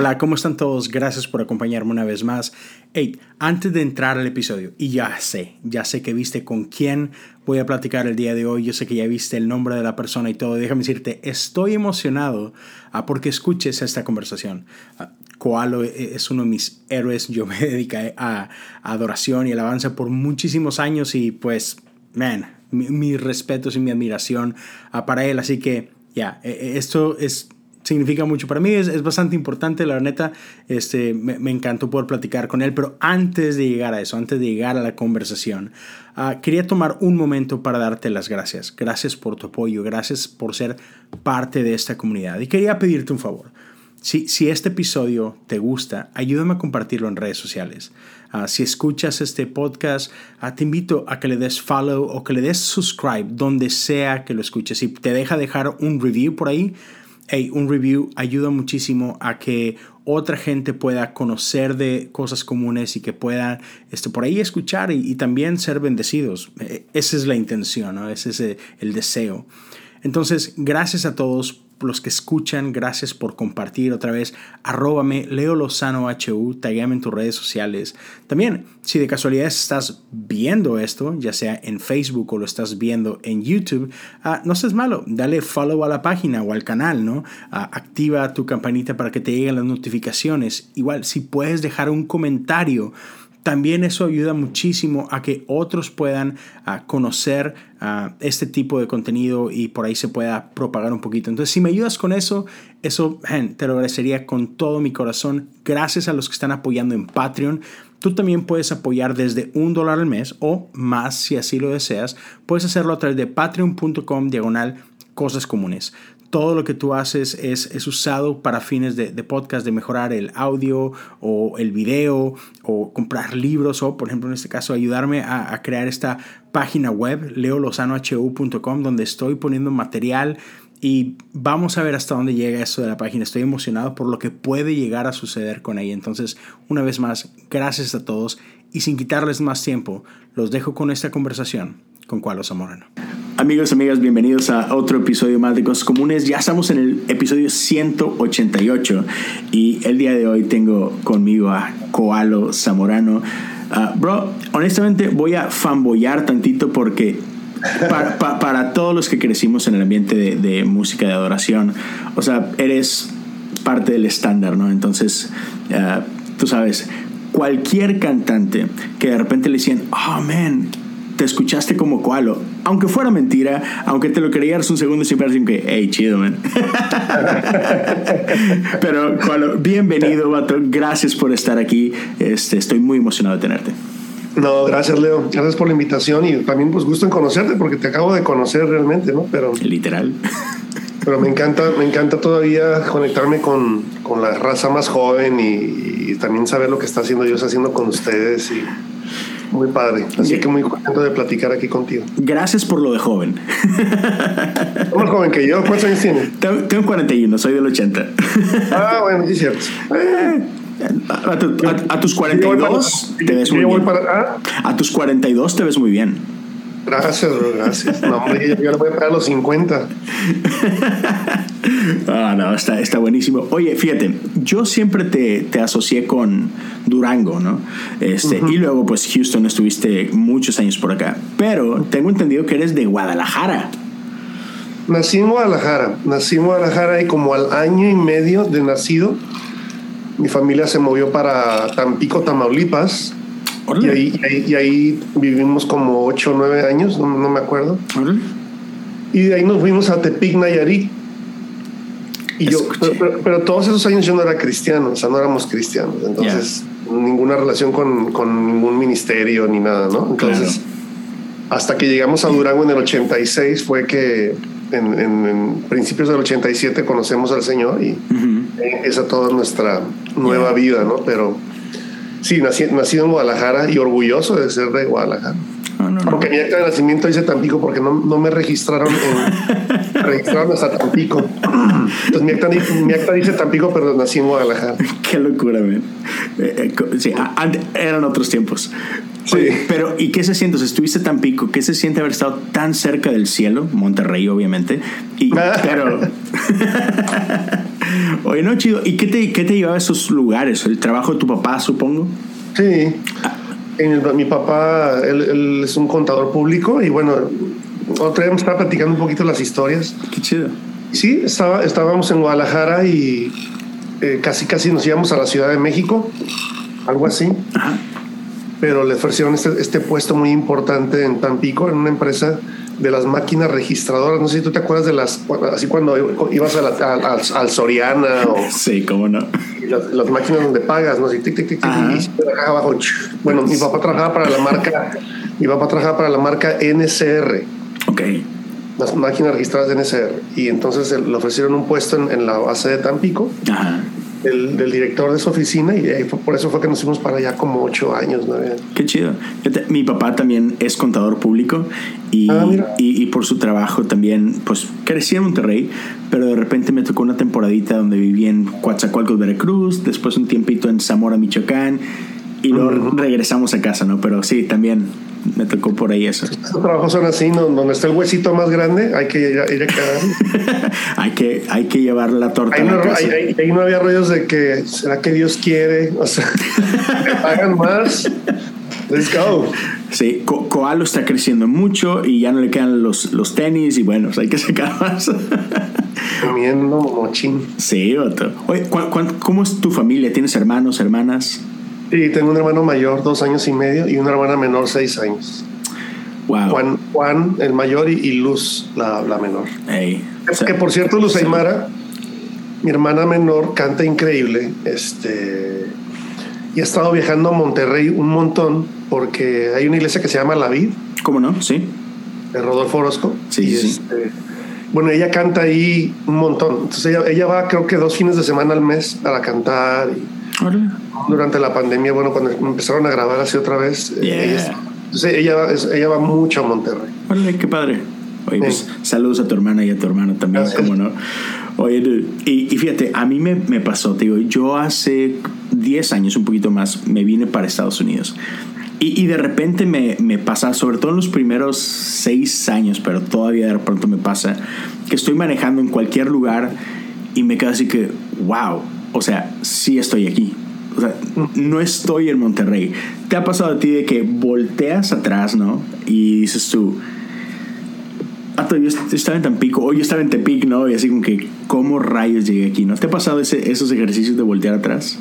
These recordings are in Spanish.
Hola, ¿cómo están todos? Gracias por acompañarme una vez más. Hey, antes de entrar al episodio, y ya sé, ya sé que viste con quién voy a platicar el día de hoy, yo sé que ya viste el nombre de la persona y todo, déjame decirte, estoy emocionado ah, porque escuches esta conversación. Uh, Koalo e, es uno de mis héroes, yo me dediqué a, adoración y alabanza por muchísimos años y pues, man, mis respetos y mi admiración uh, para él, así que ya, e, e, esto es significa mucho para mí, es, es bastante importante, la neta, este, me, encantó poder platicar con él, pero antes de llegar a eso, antes de llegar a la conversación, uh, quería tomar un momento para darte las gracias. Gracias por tu apoyo, gracias por ser parte de esta comunidad. Y quería pedirte un favor. Si, si este episodio te gusta, ayúdame a compartirlo en redes sociales. Uh, si escuchas este podcast, uh, te invito a que le des follow o que le des subscribe donde sea que lo escuches. Si te deja dejar un review por ahí, hey, un review ayuda muchísimo a que otra gente pueda conocer de cosas comunes y que pueda este, por ahí escuchar y, también ser bendecidos. E, esa es la intención, ¿no? ese es el, el deseo. Entonces, gracias a todos los que escuchan, gracias por compartir otra vez. Arróbame Leo Lozano HU, taguéame en tus redes sociales. También, si de casualidad estás viendo esto, ya sea en Facebook o lo estás viendo en YouTube, uh, no seas malo, dale follow a la página o al canal, ¿no? Uh, activa tu campanita para que te lleguen las notificaciones. Igual, si puedes dejar un comentario también eso ayuda muchísimo a que otros puedan uh, conocer uh, este tipo de contenido y por ahí se pueda propagar un poquito. Entonces, si me ayudas con eso, eso te lo agradecería con todo mi corazón. Gracias a los que están apoyando en Patreon. Tú también puedes apoyar desde un dólar al mes o más si así lo deseas. Puedes hacerlo a través de patreon.com diagonal cosas comunes todo lo que tú haces es, es usado para fines de, de, podcast, de mejorar el audio o el video o comprar libros o, por ejemplo, en este caso, ayudarme a, crear esta página web, leolozanohu.com, donde estoy poniendo material y vamos a ver hasta dónde llega esto de la página. Estoy emocionado por lo que puede llegar a suceder con ella. Entonces, una vez más, gracias a todos y sin quitarles más tiempo, los dejo con esta conversación con Cualo Zamorano. Amigos, amigas, bienvenidos a otro episodio más de Cosas Comunes. Ya estamos en el episodio 188 y el día de hoy tengo conmigo a Koalo Zamorano. Uh, bro, honestamente voy a fanboyar tantito porque para, pa, para, todos los que crecimos en el ambiente de, música de adoración, o sea, eres parte del estándar, ¿no? Entonces, uh, tú sabes, cualquier cantante que de repente le decían, oh man, te escuchaste como Koalo. Aunque fuera mentira, aunque te lo creías un segundo, siempre así que, hey, chido, man. Pero Koalo, bienvenido, vato. Gracias por estar aquí. Este, estoy muy emocionado de tenerte. No, gracias, Leo. Gracias por la invitación y también, pues, gusto en conocerte porque te acabo de conocer realmente, ¿no? Pero. Literal. Pero me encanta, me encanta todavía conectarme con, con la raza más joven y, y, también saber lo que está haciendo Dios haciendo con ustedes y muy padre. Así que muy contento de platicar aquí contigo. Gracias por lo de joven. Más joven que yo. ¿Cuántos años tienes? Tengo 41, soy del 80. Ah, bueno, sí cierto. Eh, a, tu, a, a, tus 42 para, te ves muy bien. ¿ah? A tus 42 te ves muy bien. Gracias, bro, gracias. No, hombre, yo le voy a pagar los 50. Ah, no, está, está buenísimo. Oye, fíjate, yo siempre te, te asocié con Durango, ¿no? Este, uh -huh. Y luego, pues, Houston, estuviste muchos años por acá. Pero tengo entendido que eres de Guadalajara. Nací en Guadalajara. Nací en Guadalajara y como al año y medio de nacido, mi familia se movió para Tampico, Tamaulipas. Y ahí, y, ahí, y ahí, vivimos como 8 o 9 años, no, no me acuerdo. Y de ahí nos fuimos a Tepic, Nayarit. Y yo, pero, pero, pero, todos esos años yo no era cristiano, o sea, no éramos cristianos. Entonces, yeah. ninguna relación con, con, ningún ministerio ni nada, ¿no? Entonces, claro. hasta que llegamos a Durango en el 86 fue que en, en, en principios del 87 conocemos al Señor y uh -huh. empieza toda nuestra nueva yeah. vida, ¿no? Pero Sí, nací, nacido en Guadalajara y orgulloso de ser de Guadalajara. no, no. Aunque mi acta de nacimiento dice Tampico porque no, no me registraron en, registraron hasta Tampico. Entonces mi acta, mi acta, dice Tampico, pero nací en Guadalajara. Qué locura, man. Eh, eh, sí, eran otros tiempos. Sí. pero, ¿y qué se siente? O sea, estuviste tan pico, ¿qué se siente haber estado tan cerca del cielo? Monterrey, obviamente. Y, pero. Oye, no, chido. ¿Y qué te, qué te llevaba a esos lugares? ¿El trabajo de tu papá, supongo? Sí. mi papá, él, es un contador público y bueno, otra vez me estaba platicando un poquito las historias. Qué chido. Sí, estaba, estábamos en Guadalajara y eh, casi casi nos íbamos a la Ciudad de México, algo así. Ajá. Pero le ofrecieron este, este puesto muy importante en Tampico, en una empresa de las máquinas registradoras. No sé si tú te acuerdas de las, así cuando ibas a al Soriana o. Sí, cómo no. Las, máquinas donde pagas, ¿no? Así, tic, tic, tic, y abajo. Bueno, mi papá trabajaba para la marca, mi papá trabajaba para la marca NCR. Ok. Las máquinas registradas de NCR. Y entonces le ofrecieron un puesto en, en la base de Tampico. Ajá del, director de su oficina y por eso fue que nos fuimos para allá como ocho años. ¿no? Qué chido. Mi papá también es contador público y, ah, y, por su trabajo también, pues crecí en Monterrey, pero de repente me tocó una temporadita donde viví en Coatzacoalcos, Veracruz, después un tiempito en Zamora, Michoacán y luego regresamos a casa, ¿no? Pero sí, también me tocó por ahí eso. Estos trabajos son así, ¿no? donde está el huesito más grande, hay que ir a, ir hay, que, hay que llevar la torta. Ahí, no, ahí, no había rollos de que, ¿será que Dios quiere? O sea, me pagan más. Let's go. Sí, Coalo está creciendo mucho y ya no le quedan los, los tenis y bueno, hay que sacar más. Comiendo mochín. Sí, otro. Oye, cómo es tu familia? ¿Tienes hermanos, hermanas? Sí, tengo un hermano mayor, dos años y medio, y una hermana menor, seis años. Wow. Juan, Juan el mayor, y, Luz, la, la menor. que por cierto, Luz Aymara, mi hermana menor, canta increíble. Este, y ha estado viajando a Monterrey un montón, porque hay una iglesia que se llama La Vid. ¿Cómo no? Sí. De Rodolfo Orozco. Sí, sí. Este, bueno, ella canta ahí un montón. Entonces ella, ella va, creo que dos fines de semana al mes para cantar. Y, durante la pandemia, bueno, cuando empezaron a grabar así otra vez, eh, ella, ella, va mucho a Monterrey. Órale, qué padre. Oye, pues, saludos a tu hermana y a tu hermano también, como no. Oye, y, y, fíjate, a mí me, me pasó, te digo, yo hace 10 años, un poquito más, me vine para Estados Unidos. Y, y, de repente me, me, pasa, sobre todo en los primeros seis años, pero todavía de pronto me pasa, que estoy manejando en cualquier lugar y me quedo así que, wow, o sea, sí estoy aquí. O sea, no estoy en Monterrey. ¿Te ha pasado a ti de que volteas atrás, no? Y dices tú, ah, yo estaba en Tampico, o yo estaba en Tepic, ¿no? Y así como que, ¿cómo rayos llegué aquí, no? ¿Te ha pasado ese, esos ejercicios de voltear atrás?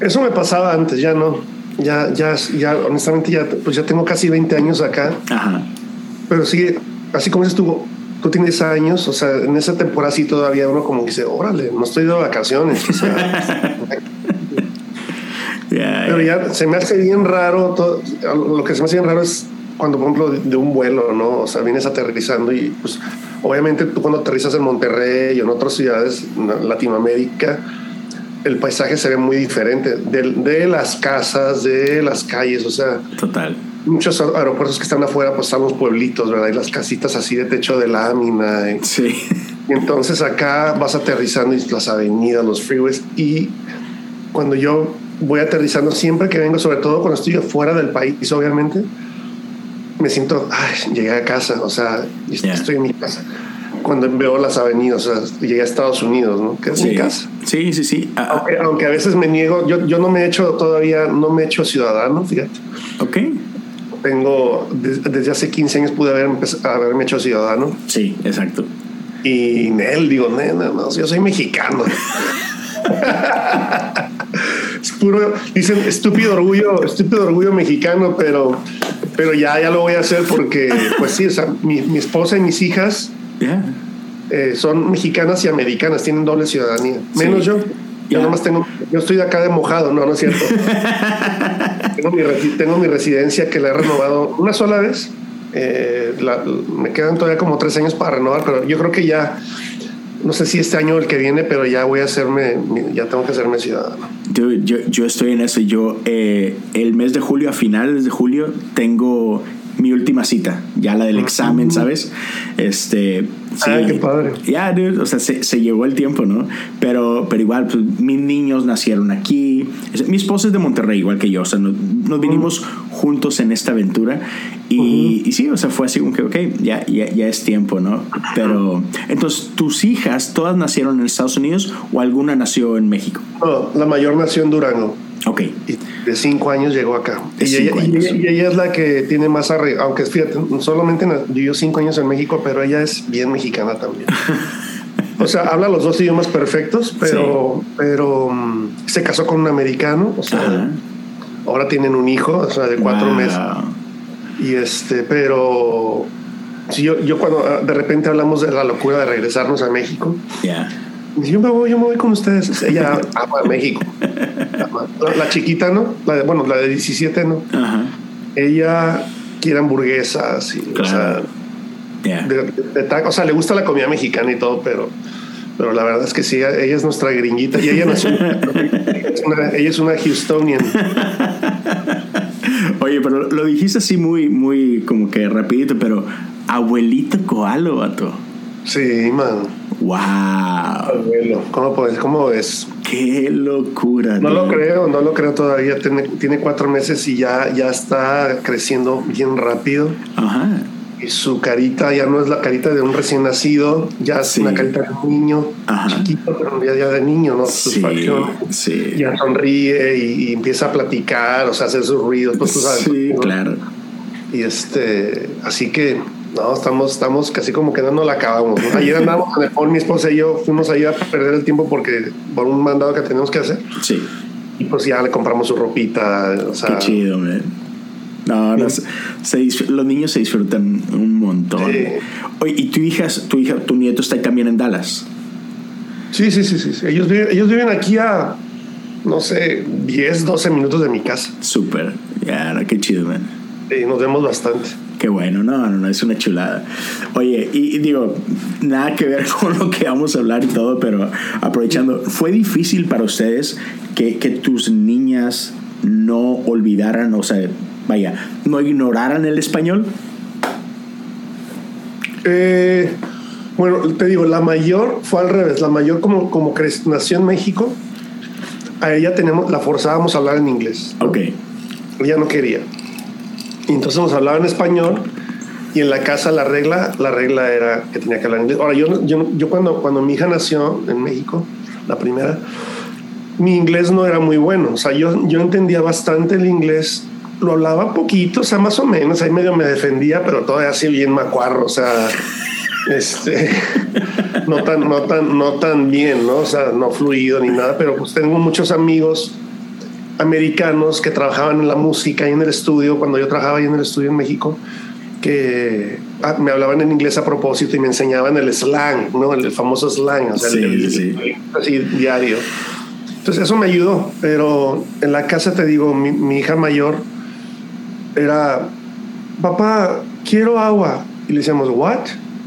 Eso me pasaba antes, ya no. Ya, ya, ya, honestamente, ya, pues ya tengo casi 20 años acá. Ajá. Pero sí, así como estuvo, tú tienes años, o sea, en esa temporada sí todavía uno como dice, órale, no estoy de vacaciones. O sea, Pero ya se me hace bien raro, todo, lo que se me hace bien raro es cuando, por ejemplo, de, un vuelo, ¿no? O sea, vienes aterrizando y pues obviamente tú cuando aterrizas en Monterrey y en otras ciudades, en Latinoamérica, el paisaje se ve muy diferente de, de las casas, de las calles, o sea... Total muchos aeropuertos que están afuera, pues están los pueblitos, ¿verdad? Y las casitas así de techo de lámina. Sí. Y entonces acá vas aterrizando y las avenidas, los freeways. Y cuando yo voy aterrizando, siempre que vengo, sobre todo cuando estoy fuera del país, obviamente, me siento, ay, llegué a casa, o sea, estoy en mi casa. Cuando veo las avenidas, o sea, llegué a Estados Unidos, ¿no? Que es mi casa. Sí, sí, sí. Ah, ah. aunque, a veces me niego, yo, yo no me he hecho todavía, no me he hecho ciudadano, fíjate. Ok tengo, desde hace 15 años pude haber, haberme hecho ciudadano. Sí, exacto. Y él, digo, no, no, yo soy mexicano. es puro, dicen estúpido orgullo, estúpido orgullo mexicano, pero, pero ya, ya lo voy a hacer porque, pues sí, mi, mi esposa y mis hijas eh, son mexicanas y americanas, tienen doble ciudadanía. Menos yo. Yo nomás tengo, yo estoy de acá de mojado, no, no es cierto. tengo, mi, residencia que la he renovado una sola vez. Eh, me quedan todavía como tres años para renovar, pero yo creo que ya, no sé si este año o el que viene, pero ya voy a hacerme, ya tengo que hacerme ciudadano. Yo, yo, yo estoy en eso. Yo, eh, el mes de julio, a finales de julio, tengo mi última cita, ya la del examen, ¿sabes? Este, sí, qué padre. Ya, dude, o sea, se, se, llegó el tiempo, ¿no? Pero, pero igual, pues, mis niños nacieron aquí. Mi esposa es de Monterrey, igual que yo, o sea, nos, nos vinimos juntos en esta aventura y, y, sí, o sea, fue así como que, ok, ya, ya, ya es tiempo, ¿no? Pero, entonces, ¿tus hijas todas nacieron en Estados Unidos o alguna nació en México? No, la mayor nació en Durango. Ok. Y de cinco años llegó acá. Y ella, y ella, es la que tiene más arreglo, aunque fíjate, solamente vivió cinco años en México, pero ella es bien mexicana también. o sea, habla los dos idiomas perfectos, pero, pero um, se casó con un americano, o sea, ahora tienen un hijo, o sea, de cuatro meses. Y este, pero si yo, yo cuando ah, de repente hablamos de la locura de regresarnos a México, yo me voy, yo me voy con ustedes. Ella ama a México. La, chiquita, ¿no? La bueno, la de 17, ¿no? Ella quiere hamburguesas y, o sea, o sea, le gusta la comida mexicana y todo, pero pero la verdad es que sí, ella es nuestra gringuita y ella, es una, ella es una Houstonian. Oye, pero lo dijiste así muy, muy como que rapidito, pero abuelito koalo, vato. Sí, man. Wow. Abuelo, ¿cómo puedes? ¿Cómo es? Qué locura. No lo creo, no lo creo todavía. Tiene, tiene cuatro meses y ya, ya está creciendo bien rápido. Ajá. Y su carita ya no es la carita de un recién nacido, ya es una carita de un niño chiquito, pero ya, de niño, ¿no? Sí, sí. Ya sonríe y, empieza a platicar, o sea, hacer sus ruidos, pues tú sabes. Sí, claro. Y este, así que no, estamos, estamos casi como que no nos la acabamos. Ayer andábamos con el phone, mi esposa y yo fuimos ahí a perder el tiempo porque por un mandado que tenemos que hacer. Sí. Y pues ya le compramos su ropita. O sea, Qué chido, man. No, no los niños se disfrutan un montón. Oye, ¿y tu hija, tu hija, tu nieto está también en Dallas? Sí, sí, sí, sí. Ellos, viven, ellos viven aquí a, no sé, 10, 12 minutos de mi casa. Súper. Ya, qué chido, man. Sí, nos vemos bastante. Qué bueno, no, no, no, es una chulada. Oye, y, digo, nada que ver con lo que vamos a hablar y todo, pero aprovechando, ¿fue difícil para ustedes que, que tus niñas no olvidaran, o sea, vaya, no ignoraran el español? Eh, bueno, te digo, la mayor fue al revés. La mayor, como, como nació en México, a ella tenemos, la forzábamos a hablar en inglés. Ok. Ella no quería. Y entonces nos hablaba en español y en la casa la regla, la regla era que tenía que hablar inglés. Ahora, yo, yo, yo cuando, cuando mi hija nació en México, la primera, mi inglés no era muy bueno. O sea, yo, yo entendía bastante el inglés, lo hablaba poquito, o sea, más o menos, ahí medio me defendía, pero todavía así bien macuarro, o sea, este, no tan, no tan, no tan bien, ¿no? O sea, no fluido ni nada, pero pues tengo muchos amigos americanos que trabajaban en la música y en el estudio, cuando yo trabajaba ahí en el estudio en México, que ah, me hablaban en inglés a propósito y me enseñaban el slang, ¿no? El, famoso slang, o sea, el, así diario. Entonces eso me ayudó, pero en la casa te digo, mi, hija mayor era, papá, quiero agua. Y le decíamos, ¿what?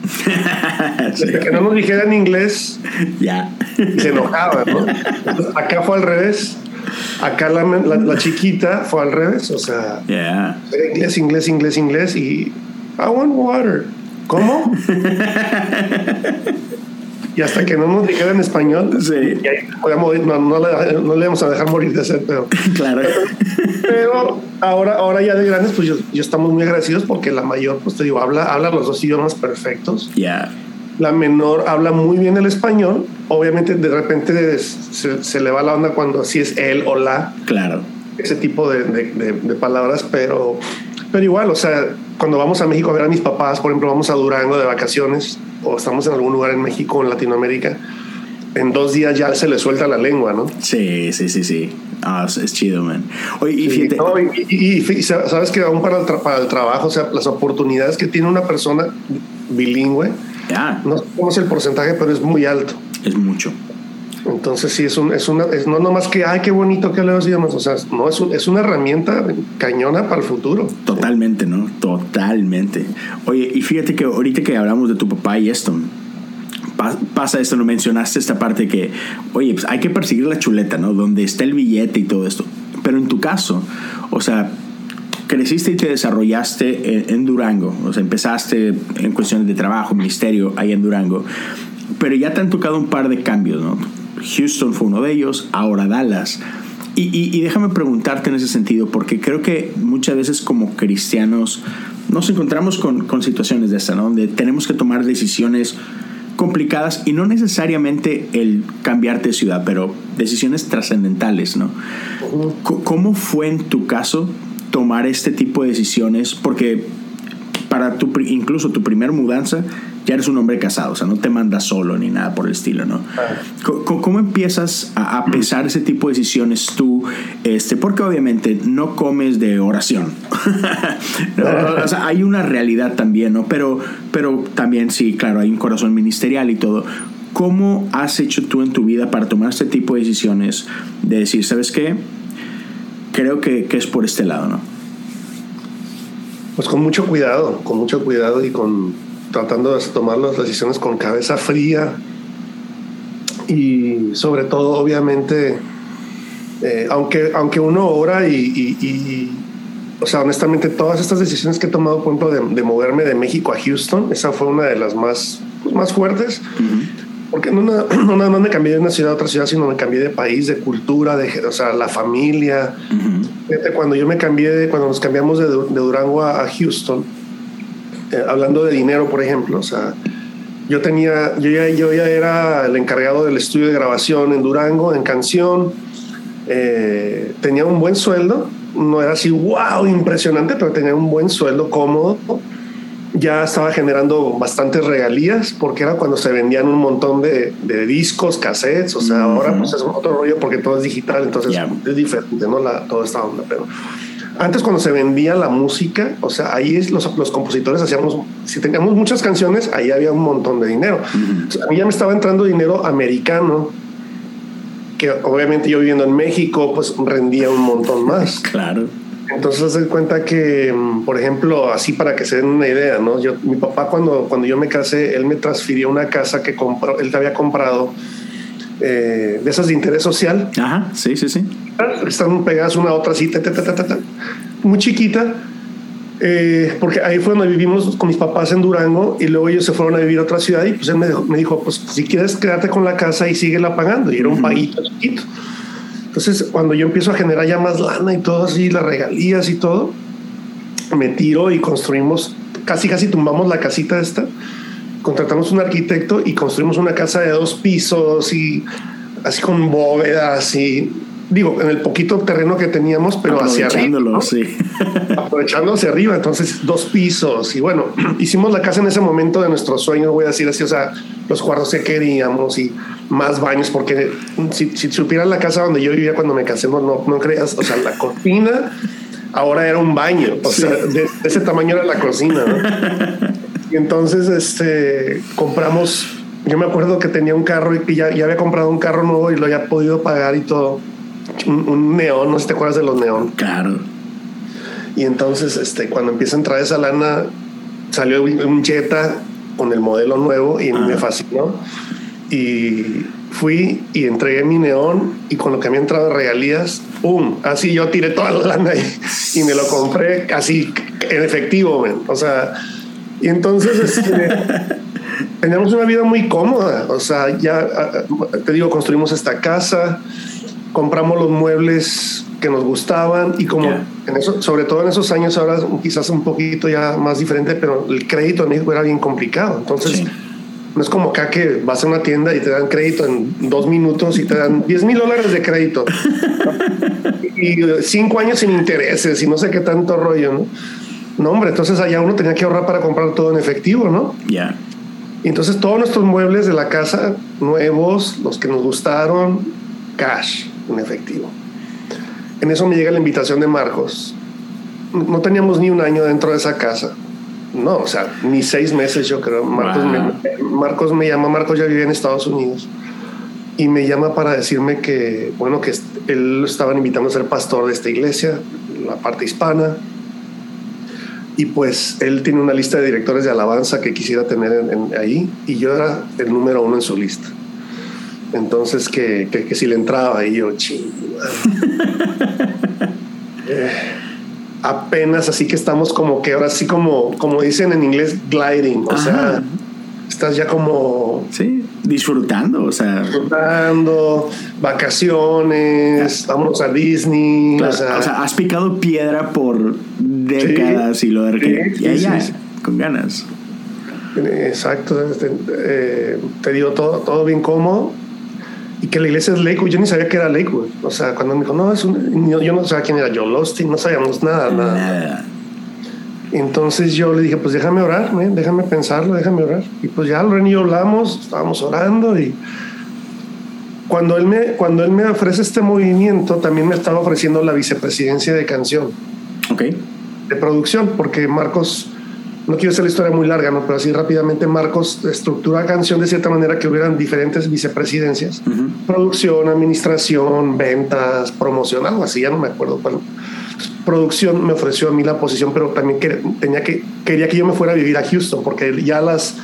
que no nos dijera en inglés, ya. se enojaba, ¿no? acá fue al revés. Acá la, la, chiquita fue al revés, o sea, inglés, inglés, inglés, inglés y I want water. ¿Cómo? y hasta que no nos dijera en español, sí. no, no, le, no, le, vamos a dejar morir de sed, pero. Claro. Pero ahora, ahora ya de grandes, pues yo, yo, estamos muy agradecidos porque la mayor, pues te digo, habla, habla los dos idiomas perfectos. Ya. La menor habla muy bien el español. Obviamente, de repente se, se, le va la onda cuando así es él o la. Claro. Ese tipo de, de, de, palabras, pero, pero igual, o sea, cuando vamos a México a ver a mis papás, por ejemplo, vamos a Durango de vacaciones o estamos en algún lugar en México en Latinoamérica, en dos días ya se le suelta la lengua, ¿no? Sí, sí, sí, sí. Ah, es chido, man. Oye, y, fíjate... y, sabes que aún para el, para el trabajo, o sea, las oportunidades que tiene una persona bilingüe, no sabemos el porcentaje, pero es muy alto. Es mucho. Entonces sí, es, un, es una, es no nomás que, ay, qué bonito que los idiomas, o sea, no, es, es una herramienta cañona para el futuro. Totalmente, ¿no? Totalmente. Oye, y fíjate que ahorita que hablamos de tu papá y esto, pasa esto, no mencionaste esta parte que, oye, pues hay que perseguir la chuleta, ¿no? Donde está el billete y todo esto. Pero en tu caso, o sea, creciste y te desarrollaste en, Durango, o sea, empezaste en cuestiones de trabajo, ministerio, ahí en Durango, pero ya te han tocado un par de cambios, ¿no? Houston fue uno de ellos, ahora Dallas. Y, déjame preguntarte en ese sentido, porque creo que muchas veces como cristianos nos encontramos con, con situaciones de esta, ¿no? Donde tenemos que tomar decisiones complicadas y no necesariamente el cambiarte de ciudad, pero decisiones trascendentales, ¿no? ¿Cómo fue en tu caso tomar este tipo de decisiones? Porque para tu, incluso tu primer mudanza ya eres un hombre casado, o sea, no te mandas solo ni nada por el estilo, ¿no? ¿Cómo, empiezas a, pensar ese tipo de decisiones tú? Este, porque obviamente no comes de oración. o sea, hay una realidad también, ¿no? Pero, pero también sí, claro, hay un corazón ministerial y todo. ¿Cómo has hecho tú en tu vida para tomar este tipo de decisiones de decir, ¿sabes qué? Creo que, que es por este lado, ¿no? Pues con mucho cuidado, con mucho cuidado y con tratando de tomar las decisiones con cabeza fría. Y sobre todo obviamente eh, aunque aunque uno ora y, o sea honestamente todas estas decisiones que he tomado por ejemplo de, moverme de México a Houston esa fue una de las más pues, más fuertes porque no, nada más me cambié de una ciudad a otra ciudad sino me cambié de país de cultura de o sea la familia. Cuando yo me cambié de, cuando nos cambiamos de, Durango a Houston eh, hablando de dinero, por ejemplo, o sea, yo tenía, yo ya, yo ya era el encargado del estudio de grabación en Durango, en canción, eh, tenía un buen sueldo, no era así, wow, impresionante, pero tenía un buen sueldo cómodo. Ya estaba generando bastantes regalías porque era cuando se vendían un montón de, de discos, cassettes. O sea, ahora pues es otro rollo porque todo es digital, entonces es diferente, ¿no? La, toda esta onda. Pero antes cuando se vendía la música, o sea, ahí es los, los compositores hacíamos, si teníamos muchas canciones, ahí había un montón de dinero. a mí ya me estaba entrando dinero americano, que obviamente yo viviendo en México, pues rendía un montón más. claro. Entonces se cuenta que, mm, por ejemplo, así para que se den una idea, ¿no? Yo, mi papá cuando, cuando yo me casé, él me transfirió una casa que compró, él te había comprado eh, de esas de interés social. Ajá, sí, sí, sí. Están pegadas una a otra así, muy chiquita, eh, porque ahí fue donde vivimos con mis papás en Durango y luego ellos se fueron a vivir a otra ciudad y pues él me dijo, pues si quieres quedarte con la casa y síguela pagando. Y era un paguito chiquito. Entonces, cuando yo empiezo a generar ya más lana y todo así, las regalías y todo, me tiro y construimos, casi casi tumbamos la casita esta contratamos un arquitecto y construimos una casa de dos pisos y así con bóvedas y digo, en el poquito terreno que teníamos, pero hacia arriba. Sí. Aprovechando hacia arriba, entonces dos pisos. Y bueno, hicimos la casa en ese momento de nuestro sueño, voy a decir así, o sea, los cuartos que queríamos y más baños, porque si, si supieran la casa donde yo vivía cuando me casé, no, no, creas, o sea, la cocina ahora era un baño, o sea, de, ese tamaño era la cocina. ¿no? Y entonces este, compramos, yo me acuerdo que tenía un carro y ya, ya había comprado un carro nuevo y lo había podido pagar y todo. Un, neón, no sé si te acuerdas de los neón. Claro. Y entonces, este, cuando empieza a entrar esa lana, salió un Jetta con el modelo nuevo y me fascinó. Y fui y entregué mi neón y con lo que me entrado de regalías, ¡pum! Así yo tiré toda la lana y, y me lo compré así en efectivo, O sea, y entonces este, teníamos una vida muy cómoda. O sea, ya te digo, construimos esta casa, compramos los muebles que nos gustaban y como en eso, sobre todo en esos años ahora quizás un poquito ya más diferente, pero el crédito en México era bien complicado. Entonces, no es como acá que vas a una tienda y te dan crédito en dos minutos y te dan 10 mil dólares de crédito y cinco años sin intereses y no sé qué tanto rollo, ¿no? No, hombre, entonces allá uno tenía que ahorrar para comprar todo en efectivo, ¿no? Ya. Y entonces todos nuestros muebles de la casa, nuevos, los que nos gustaron, cash, en efectivo. En eso me llega la invitación de Marcos. No teníamos ni un año dentro de esa casa. No, o sea, ni seis meses yo creo. Marcos, me, Marcos me llama, Marcos ya vivía en Estados Unidos. Y me llama para decirme que, bueno, que él lo estaban invitando a ser pastor de esta iglesia, la parte hispana y pues él tiene una lista de directores de alabanza que quisiera tener ahí y yo era el número uno en su lista. Entonces que, que, si le entraba ahí yo, ching. Eh, apenas así que estamos como que ahora sí como, como dicen en inglés, gliding, o sea, estás ya como... Sí, disfrutando, o sea... Disfrutando, vacaciones, vámonos a Disney. o, sea, has picado piedra por décadas y lo de que ya, ya, con ganas. Exacto, este, eh, te digo todo, todo bien cómodo y que la iglesia es Lakewood. Yo ni sabía que era Lakewood. O sea, cuando me dijo, no, es un, yo no sabía quién era Joel Austin, no sabíamos nada, nada. Entonces yo le dije, pues déjame orar, déjame pensarlo, déjame orar. Y pues ya Loren y yo hablamos, estábamos orando y cuando él, me, cuando él me ofrece este movimiento, también me estaba ofreciendo la vicepresidencia de canción. Ok. De producción, porque Marcos no quiero hacer la historia muy larga, ¿no? pero así rápidamente Marcos estructura canción de cierta manera que hubieran diferentes vicepresidencias, producción, administración, ventas, promoción, algo así, ya no me acuerdo cuál. Producción me ofreció a mí la posición, pero también tenía que, quería que yo me fuera a vivir a Houston, porque ya las,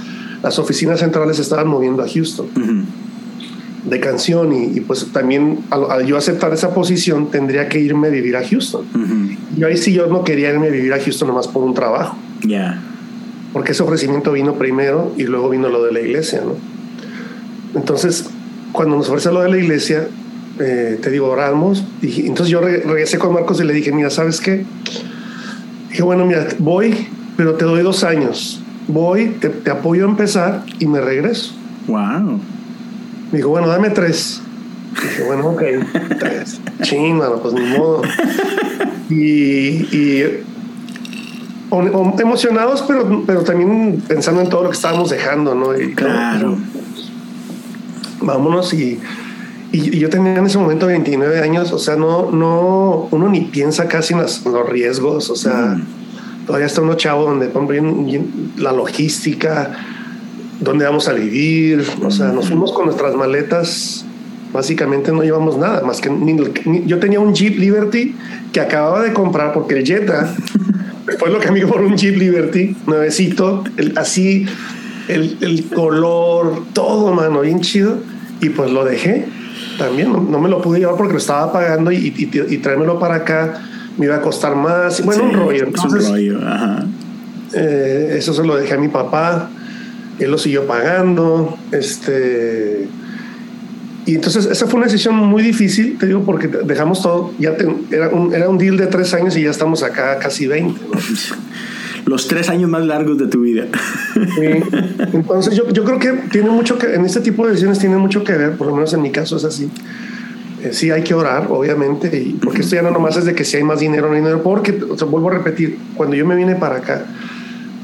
las oficinas centrales estaban moviendo a Houston. de canción y, pues también al, yo aceptar esa posición tendría que irme a vivir a Houston. Y ahí sí yo no quería irme a vivir a Houston nomás por un trabajo. Ya porque ese ofrecimiento vino primero y luego vino lo de la iglesia, ¿no? Entonces, cuando nos ofrece lo de la iglesia, eh, te digo, oramos, y entonces yo regresé con Marcos y le dije, mira, ¿sabes qué? Dije, bueno, mira, voy, pero te doy dos años. Voy, te, apoyo a empezar y me regreso. Wow. Me dijo, bueno, dame tres. Dije, bueno, ok, tres. Ching, pues ni modo. Y, y emocionados, pero, pero también pensando en todo lo que estábamos dejando, ¿no? Y, claro. Vámonos y, y, yo tenía en ese momento 29 años, o sea, no, no, uno ni piensa casi en, los riesgos, o sea, todavía está uno chavo donde la logística, dónde vamos a vivir, o sea, nos fuimos con nuestras maletas básicamente no llevamos nada más que yo tenía un Jeep Liberty que acababa de comprar porque el Jetta Después lo cambié por un Jeep Liberty, nuevecito, el, así, el, el, color, todo, mano, bien chido. Y pues lo dejé. También no, me lo pude llevar porque lo estaba pagando y, y, y, traérmelo para acá me iba a costar más. Bueno, un rollo. Entonces, un rollo. Ajá. Eh, eso se lo dejé a mi papá. Él lo siguió pagando. Este y entonces esa fue una decisión muy difícil, te digo, porque dejamos todo, ya era, un, era un deal de tres años y ya estamos acá casi 20. Los tres años más largos de tu vida. Entonces yo, yo creo que tiene mucho que, en este tipo de decisiones tiene mucho que ver, por lo menos en mi caso es así. Eh, sí hay que orar, obviamente, y porque esto ya no nomás es de que si hay más dinero o no hay dinero, porque, vuelvo a repetir, cuando yo me vine para acá,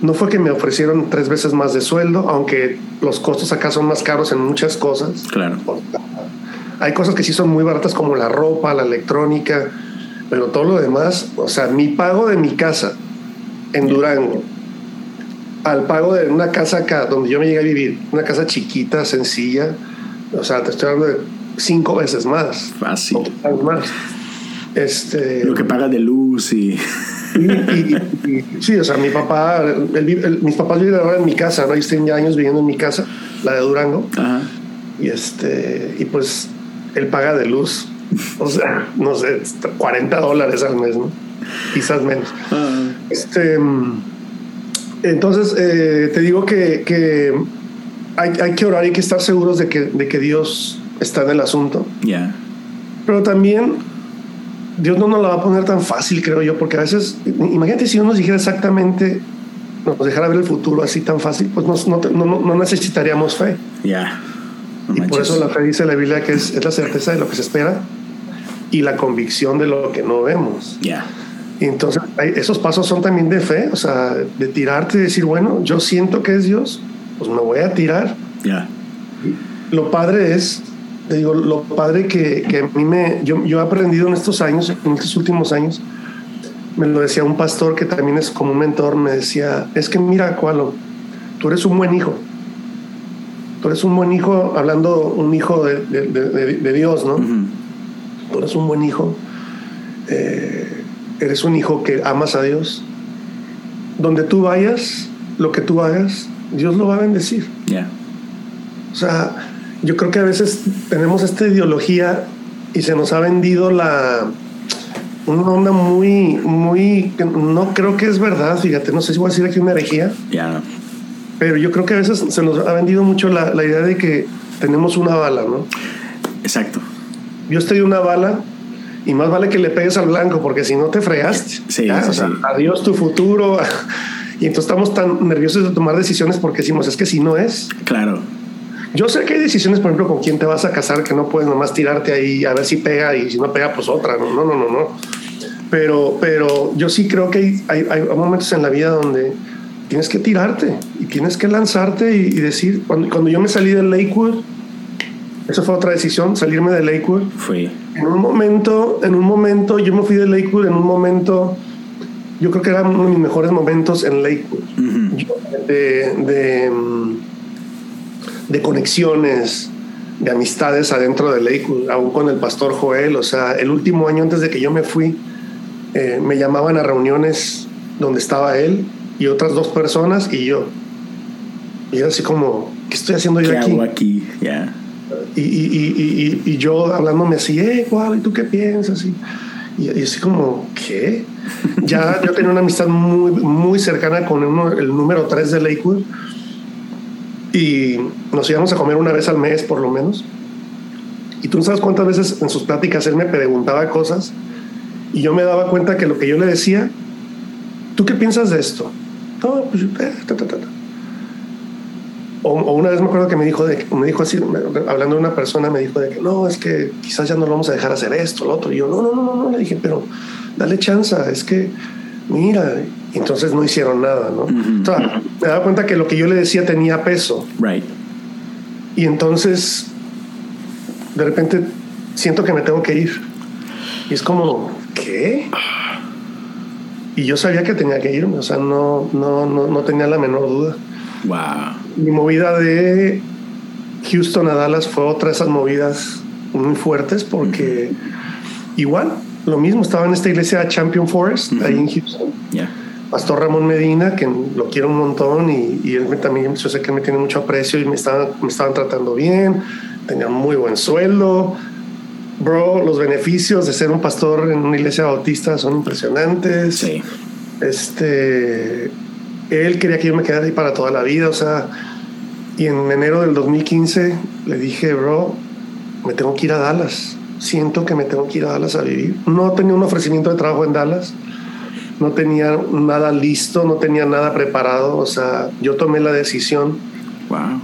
no fue que me ofrecieron tres veces más de sueldo, aunque los costos acá son más caros en muchas cosas. Claro. Hay cosas que sí son muy baratas como la ropa, la electrónica, pero todo lo demás, o sea, mi pago de mi casa en Durango al pago de una casa acá donde yo me llegué a vivir, una casa chiquita, sencilla, o sea, te estoy hablando de cinco veces más. Fácil. Más. Este, lo que paga de luz y... sí, o sea, mi papá, mis papás viven ahora en mi casa, ¿no? Ellos tienen ya años viviendo en mi casa, la de Durango. Y este, y pues él paga de luz, o sea, no sé, 40 dólares al mes, ¿no? Quizás menos. Este, entonces, eh, te digo que, que hay, hay, que orar, hay que estar seguros de que, de que Dios está en el asunto. Ya. Pero también Dios no nos la va a poner tan fácil, creo yo, porque a veces, imagínate si uno nos dijera exactamente, nos dejara ver el futuro así tan fácil, pues no, no, necesitaríamos fe. Ya. y por eso la fe dice la Biblia que es, la certeza de lo que se espera y la convicción de lo que no vemos. Ya. Y entonces esos pasos son también de fe, o sea, de tirarte y decir, bueno, yo siento que es Dios, pues me voy a tirar. Ya. Lo padre es te digo, lo padre que, que a mí me, yo, yo, he aprendido en estos años, en estos últimos años, me lo decía un pastor que también es como un mentor, me decía, es que mira, Cualo, tú eres un buen hijo. Tú eres un buen hijo, hablando un hijo de, de, de, Dios, ¿no? Tú eres un buen hijo. Eh, eres un hijo que amas a Dios. Donde tú vayas, lo que tú hagas, Dios lo va a bendecir. O sea, yo creo que a veces tenemos esta ideología y se nos ha vendido la, una onda muy, muy, no creo que es verdad, fíjate, no sé si voy a decir aquí una herejía. Ya. Pero yo creo que a veces se nos ha vendido mucho la, la idea de que tenemos una bala, ¿no? Exacto. Yo estoy una bala y más vale que le pegues al blanco porque si no te fregaste. Sí, o sea. Adiós tu futuro. Y entonces estamos tan nerviosos de tomar decisiones porque decimos, es que si no es. Claro. Yo sé que hay decisiones, por ejemplo, con quién te vas a casar, que no puedes nomás tirarte ahí a ver si pega y si no pega, pues otra. No, no, no, no. no. Pero, pero yo sí creo que hay, hay, hay momentos en la vida donde tienes que tirarte y tienes que lanzarte y, y decir, cuando, cuando yo me salí de Lakewood, esa fue otra decisión, salirme de Lakewood. Fui. En un momento, en un momento, yo me fui de Lakewood en un momento, yo creo que era uno de mis mejores momentos en Lakewood. Yo, de, de, mm, de conexiones, de amistades adentro de Lakewood, aún con el pastor Joel. O sea, el último año antes de que yo me fui, eh, me llamaban a reuniones donde estaba él y otras dos personas y yo. Y era así como, ¿qué estoy haciendo yo ¿Qué aquí? hago aquí? Ya. Y, y, y, y, yo hablándome así, eh, ¿cuál? ¿Y tú qué piensas? Y, y, y así como, ¿qué? Ya yo tenía una amistad muy, muy cercana con uno- el número 3 de Lakewood. Y nos íbamos a comer una vez al mes, por lo menos. Y tú no sabes cuántas veces en sus pláticas él me preguntaba cosas. Y yo me daba cuenta que lo que yo le decía, ¿tú qué piensas de esto? No, pues, eh, ta, ta, ta. O, o una vez me acuerdo que me dijo, de, me dijo así, me- hablando de una persona, me dijo de que no, es que quizás ya no lo vamos a dejar hacer esto, lo otro. Y yo, no, no, no, no, le dije, pero dale chance, es que, mira, entonces no hicieron nada, ¿no? O sea, me daba cuenta que lo que yo le decía tenía peso. Right. Y entonces, de repente, siento que me tengo que ir. Y es como, ¿qué? Y yo sabía que tenía que irme, o sea, no, no, no, no tenía la menor duda. Wow. Mi movida de Houston a Dallas fue otra de esas movidas muy fuertes porque igual, lo mismo, estaba en esta iglesia Champion Forest, ahí en Houston. Ya. Pastor Ramón Medina, que lo quiero un montón y, y él me- también, yo sé que me tiene mucho aprecio y me estaban, me estaban tratando bien, tenía muy buen sueldo. Bro, los beneficios de ser un pastor en una iglesia bautista son impresionantes. Sí. Este, él quería que yo me quedara ahí para toda la vida, o sea, y en enero del 2015 le dije, bro, me tengo que ir a Dallas. Siento que me tengo que ir a Dallas a vivir. No tenía un ofrecimiento de trabajo en Dallas, no tenía nada listo, no tenía nada preparado, o sea, yo tomé la decisión Wow.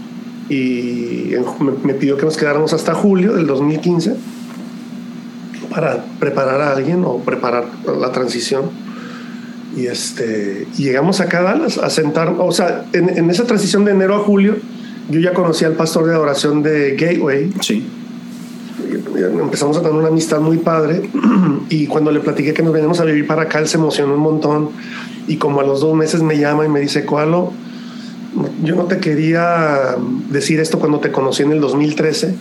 y me, me pidió que nos quedáramos hasta julio del 2015 para preparar a alguien o preparar la transición. Y este y llegamos acá a Dallas a sentar, o sea, en, en esa transición de enero a julio, yo ya conocí al pastor de adoración de Gateway. Sí. Y Empezamos a tener una amistad muy padre y cuando le platiqué que nos venimos a vivir para acá, él se emocionó un montón y como a los dos meses me llama y me dice, Coalo, yo no te quería decir esto cuando te conocí en el 2013,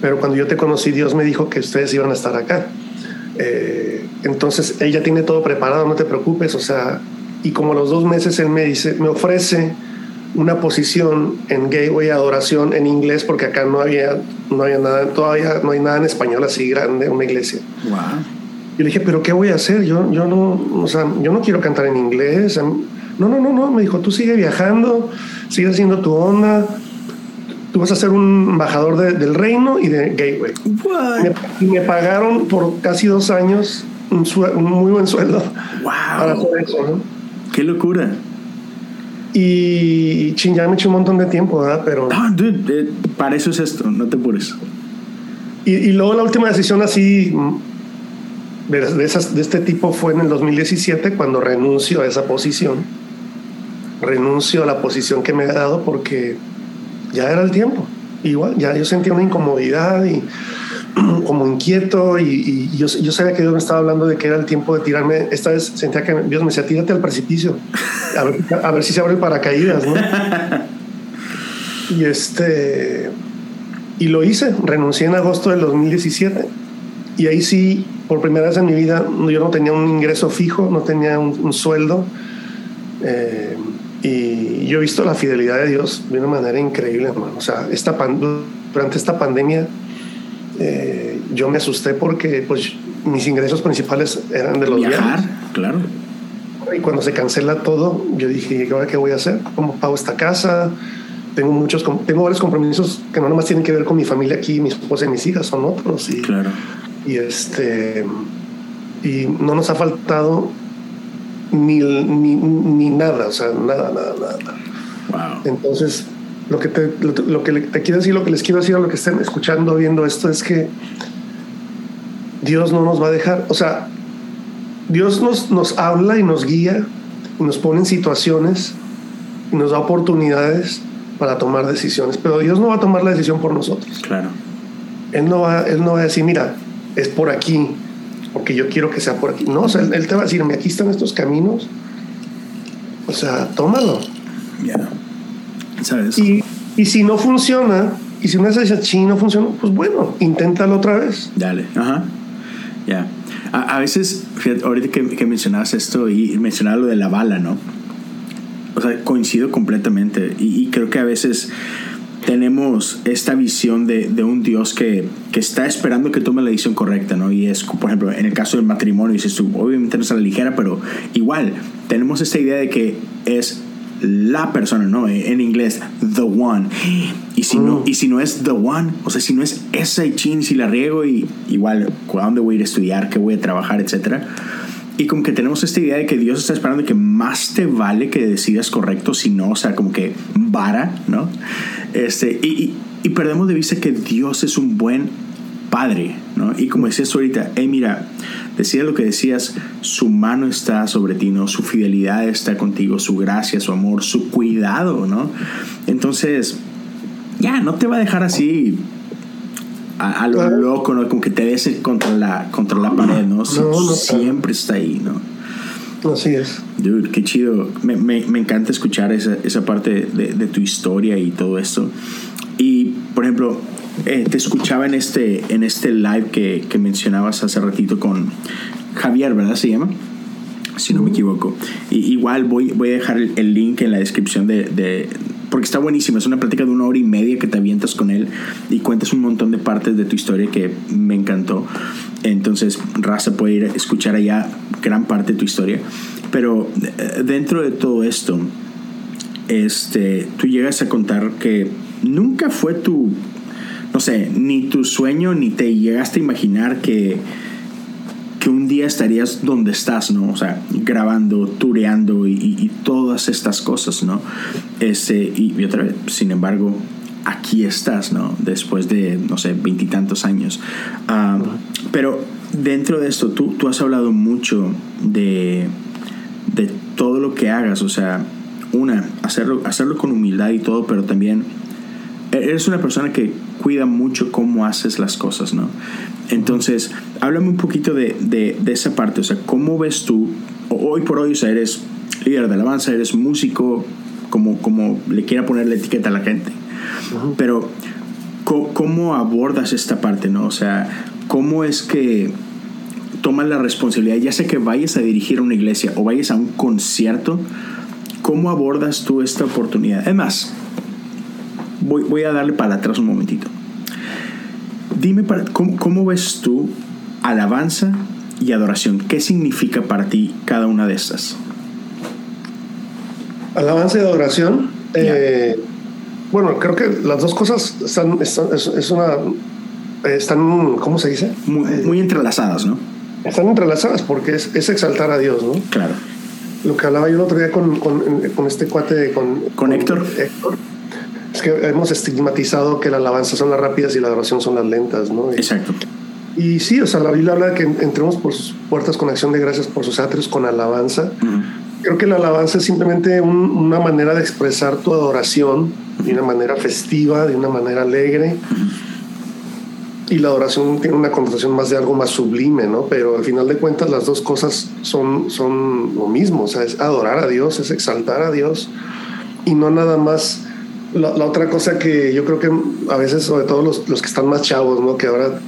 pero cuando yo te conocí, Dios me dijo que ustedes iban a estar acá. Eh, entonces, ella tiene todo preparado, no te preocupes, o sea, y como a los dos meses él me dice, me ofrece una posición en Gateway Adoración en inglés, porque acá no había, no había nada, todavía no hay nada en español así grande, una iglesia. Wow. Yo le dije, pero ¿qué voy a hacer? Yo, yo no, o sea, yo no quiero cantar en inglés. No, no, no, no. Me dijo, tú sigue viajando, sigue haciendo tu onda. Tú vas a ser un embajador de- del reino y de Gateway. Me- y me pagaron por casi dos años un, un muy buen sueldo para Wow. hacer eso, ¿no? Qué locura. Y chin, ya me eché un montón de tiempo, ¿verdad? Pero. Ah, dude, eh, para eso es esto, no te apures. Y, y luego la última decisión así mm, de, de esas, de este tipo fue en el 2017 cuando renuncio a esa posición. Renuncio a la posición que me había dado porque ya era el tiempo. Igual, ya yo sentía una incomodidad y como inquieto y, y yo, yo sabía que Dios me estaba hablando de que era el tiempo de tirarme. Esta vez sentía que Dios me decía, tírate al precipicio. A ver, a ver si se abre el paracaídas, ¿no? y este y lo hice, renuncié en agosto del 2017 y ahí sí, por primera vez en mi vida, yo no tenía un ingreso fijo, no tenía un, un sueldo eh, y yo he visto la fidelidad de Dios de una manera increíble, hermano. O sea, esta pan- durante esta pandemia eh, yo me asusté porque pues mis ingresos principales eran de los Viajar, claro. Y cuando se cancela todo, yo dije, ¿ahora qué voy a hacer? ¿Cómo pago esta casa? Tengo muchos, tengo varios compromisos que no nomás tienen que ver con mi familia aquí, mi esposa y mis hijas, son otros. Y, claro. Y este, y no nos ha faltado ni, ni, ni nada, o sea, nada, nada, nada. Wow. Entonces, lo que te, lo, que te quiero decir, lo que les quiero decir a los que estén escuchando, viendo esto, es que Dios no nos va a dejar, o sea, Dios nos, nos habla y nos guía y nos pone en situaciones y nos da oportunidades para tomar decisiones, pero Dios no va a tomar la decisión por nosotros. Claro. Él no va, él no va a decir, mira, es por aquí, porque yo quiero que sea por aquí. No, o sea, él, te va a decir, aquí están estos caminos, o sea, tómalo. Ya. ¿Sabes? Y, y si no funciona, y si una sí, no funciona, pues bueno, inténtalo otra vez. Dale, ajá. Ya. A, a, veces, fíjate, ahorita que, que, mencionabas esto y mencionabas lo de la bala, ¿no? O sea, coincido completamente. Y, y creo que a veces tenemos esta visión de, de un Dios que, que, está esperando que tome la decisión correcta, ¿no? Y es, por ejemplo, en el caso del matrimonio, dices tú, obviamente no es a la ligera, pero igual, tenemos esta idea de que es la persona, ¿no? En inglés, the one. Y si, no, y si no es the one, o sea, si no es ese chin, si la riego, y igual, ¿a dónde voy a ir a estudiar? ¿Qué voy a trabajar? Etcétera. Y como que tenemos esta idea de que Dios está esperando que más te vale que decidas correcto, si no, o sea, como que vara, ¿no? Este, y, y, y perdemos de vista que Dios es un buen padre, ¿no? Y como decías ahorita, hey, mira, decía lo que decías, su mano está sobre ti, ¿no? Su fidelidad está contigo, su gracia, su amor, su cuidado, ¿no? Entonces, ya, no te va a dejar así a, a lo loco, ¿no? Como que te des contra la, contra la pared, ¿no? No, no, Siempre está ahí, ¿no? Así es. Dude, qué chido. Me, me, me encanta escuchar esa, esa parte de, de, tu historia y todo esto. Y, por ejemplo, eh, te escuchaba en este, en este live que, que, mencionabas hace ratito con Javier, ¿verdad? Se llama. Si no me equivoco. Y, igual voy, voy a dejar el, el, link en la descripción de, de porque está buenísima. Es una plática de una hora y media que te avientas con él y cuentas un montón de partes de tu historia que me encantó. Entonces, Raza puede ir a escuchar allá gran parte de tu historia. Pero dentro de todo esto, este, tú llegas a contar que nunca fue tu, no sé, ni tu sueño, ni te llegaste a imaginar que, que un día estarías donde estás, ¿no? O sea, grabando, tureando y, todas estas cosas, ¿no? Y, otra vez, sin embargo, aquí estás, ¿no? Después de, no sé, veintitantos años. Um, pero dentro de esto, tú, tú has hablado mucho de, de todo lo que hagas, o sea, una, hacerlo, hacerlo con humildad y todo, pero también eres una persona que cuida mucho cómo haces las cosas, ¿no? Entonces, háblame un poquito de, de, de esa parte, o sea, ¿cómo ves tú, hoy por hoy, o sea, eres líder de alabanza, eres músico, como, como le quiera poner la etiqueta a la gente, uh-huh. pero ¿cómo abordas esta parte, no? O sea, ¿cómo es que tomas la responsabilidad, ya sea que vayas a dirigir una iglesia o vayas a un concierto, ¿cómo abordas tú esta oportunidad? Además, voy, voy a darle para atrás un momentito. Dime, para, ¿cómo, ¿cómo, ves tú alabanza y adoración? ¿Qué significa para ti cada una de estas? Alabanza y adoración. Yeah. Eh, bueno, creo que las dos cosas están, están es, es, una están, ¿cómo se dice? Muy, muy entrelazadas, ¿no? Están entrelazadas porque es, es, exaltar a Dios, ¿no? Claro. Lo que hablaba yo el otro día con, con, con este cuate, con, con, con Héctor. Héctor. Es que hemos estigmatizado que la alabanza son las rápidas y la adoración son las lentas, ¿no? Y, Exacto. Y sí, o sea, la Biblia habla de que entremos por sus puertas con acción de gracias, por sus atrios con alabanza. Uh -huh. Creo que la alabanza es simplemente un, una manera de expresar tu adoración de una manera festiva, de una manera alegre. Uh -huh y la adoración tiene una connotación más de algo más sublime, ¿no? Pero al final de cuentas las dos cosas son, son lo mismo, o sea, es adorar a Dios, es exaltar a Dios y no nada más. La, la otra cosa que yo creo que a veces, sobre todo los, los, que están más chavos, ¿no? Que ahora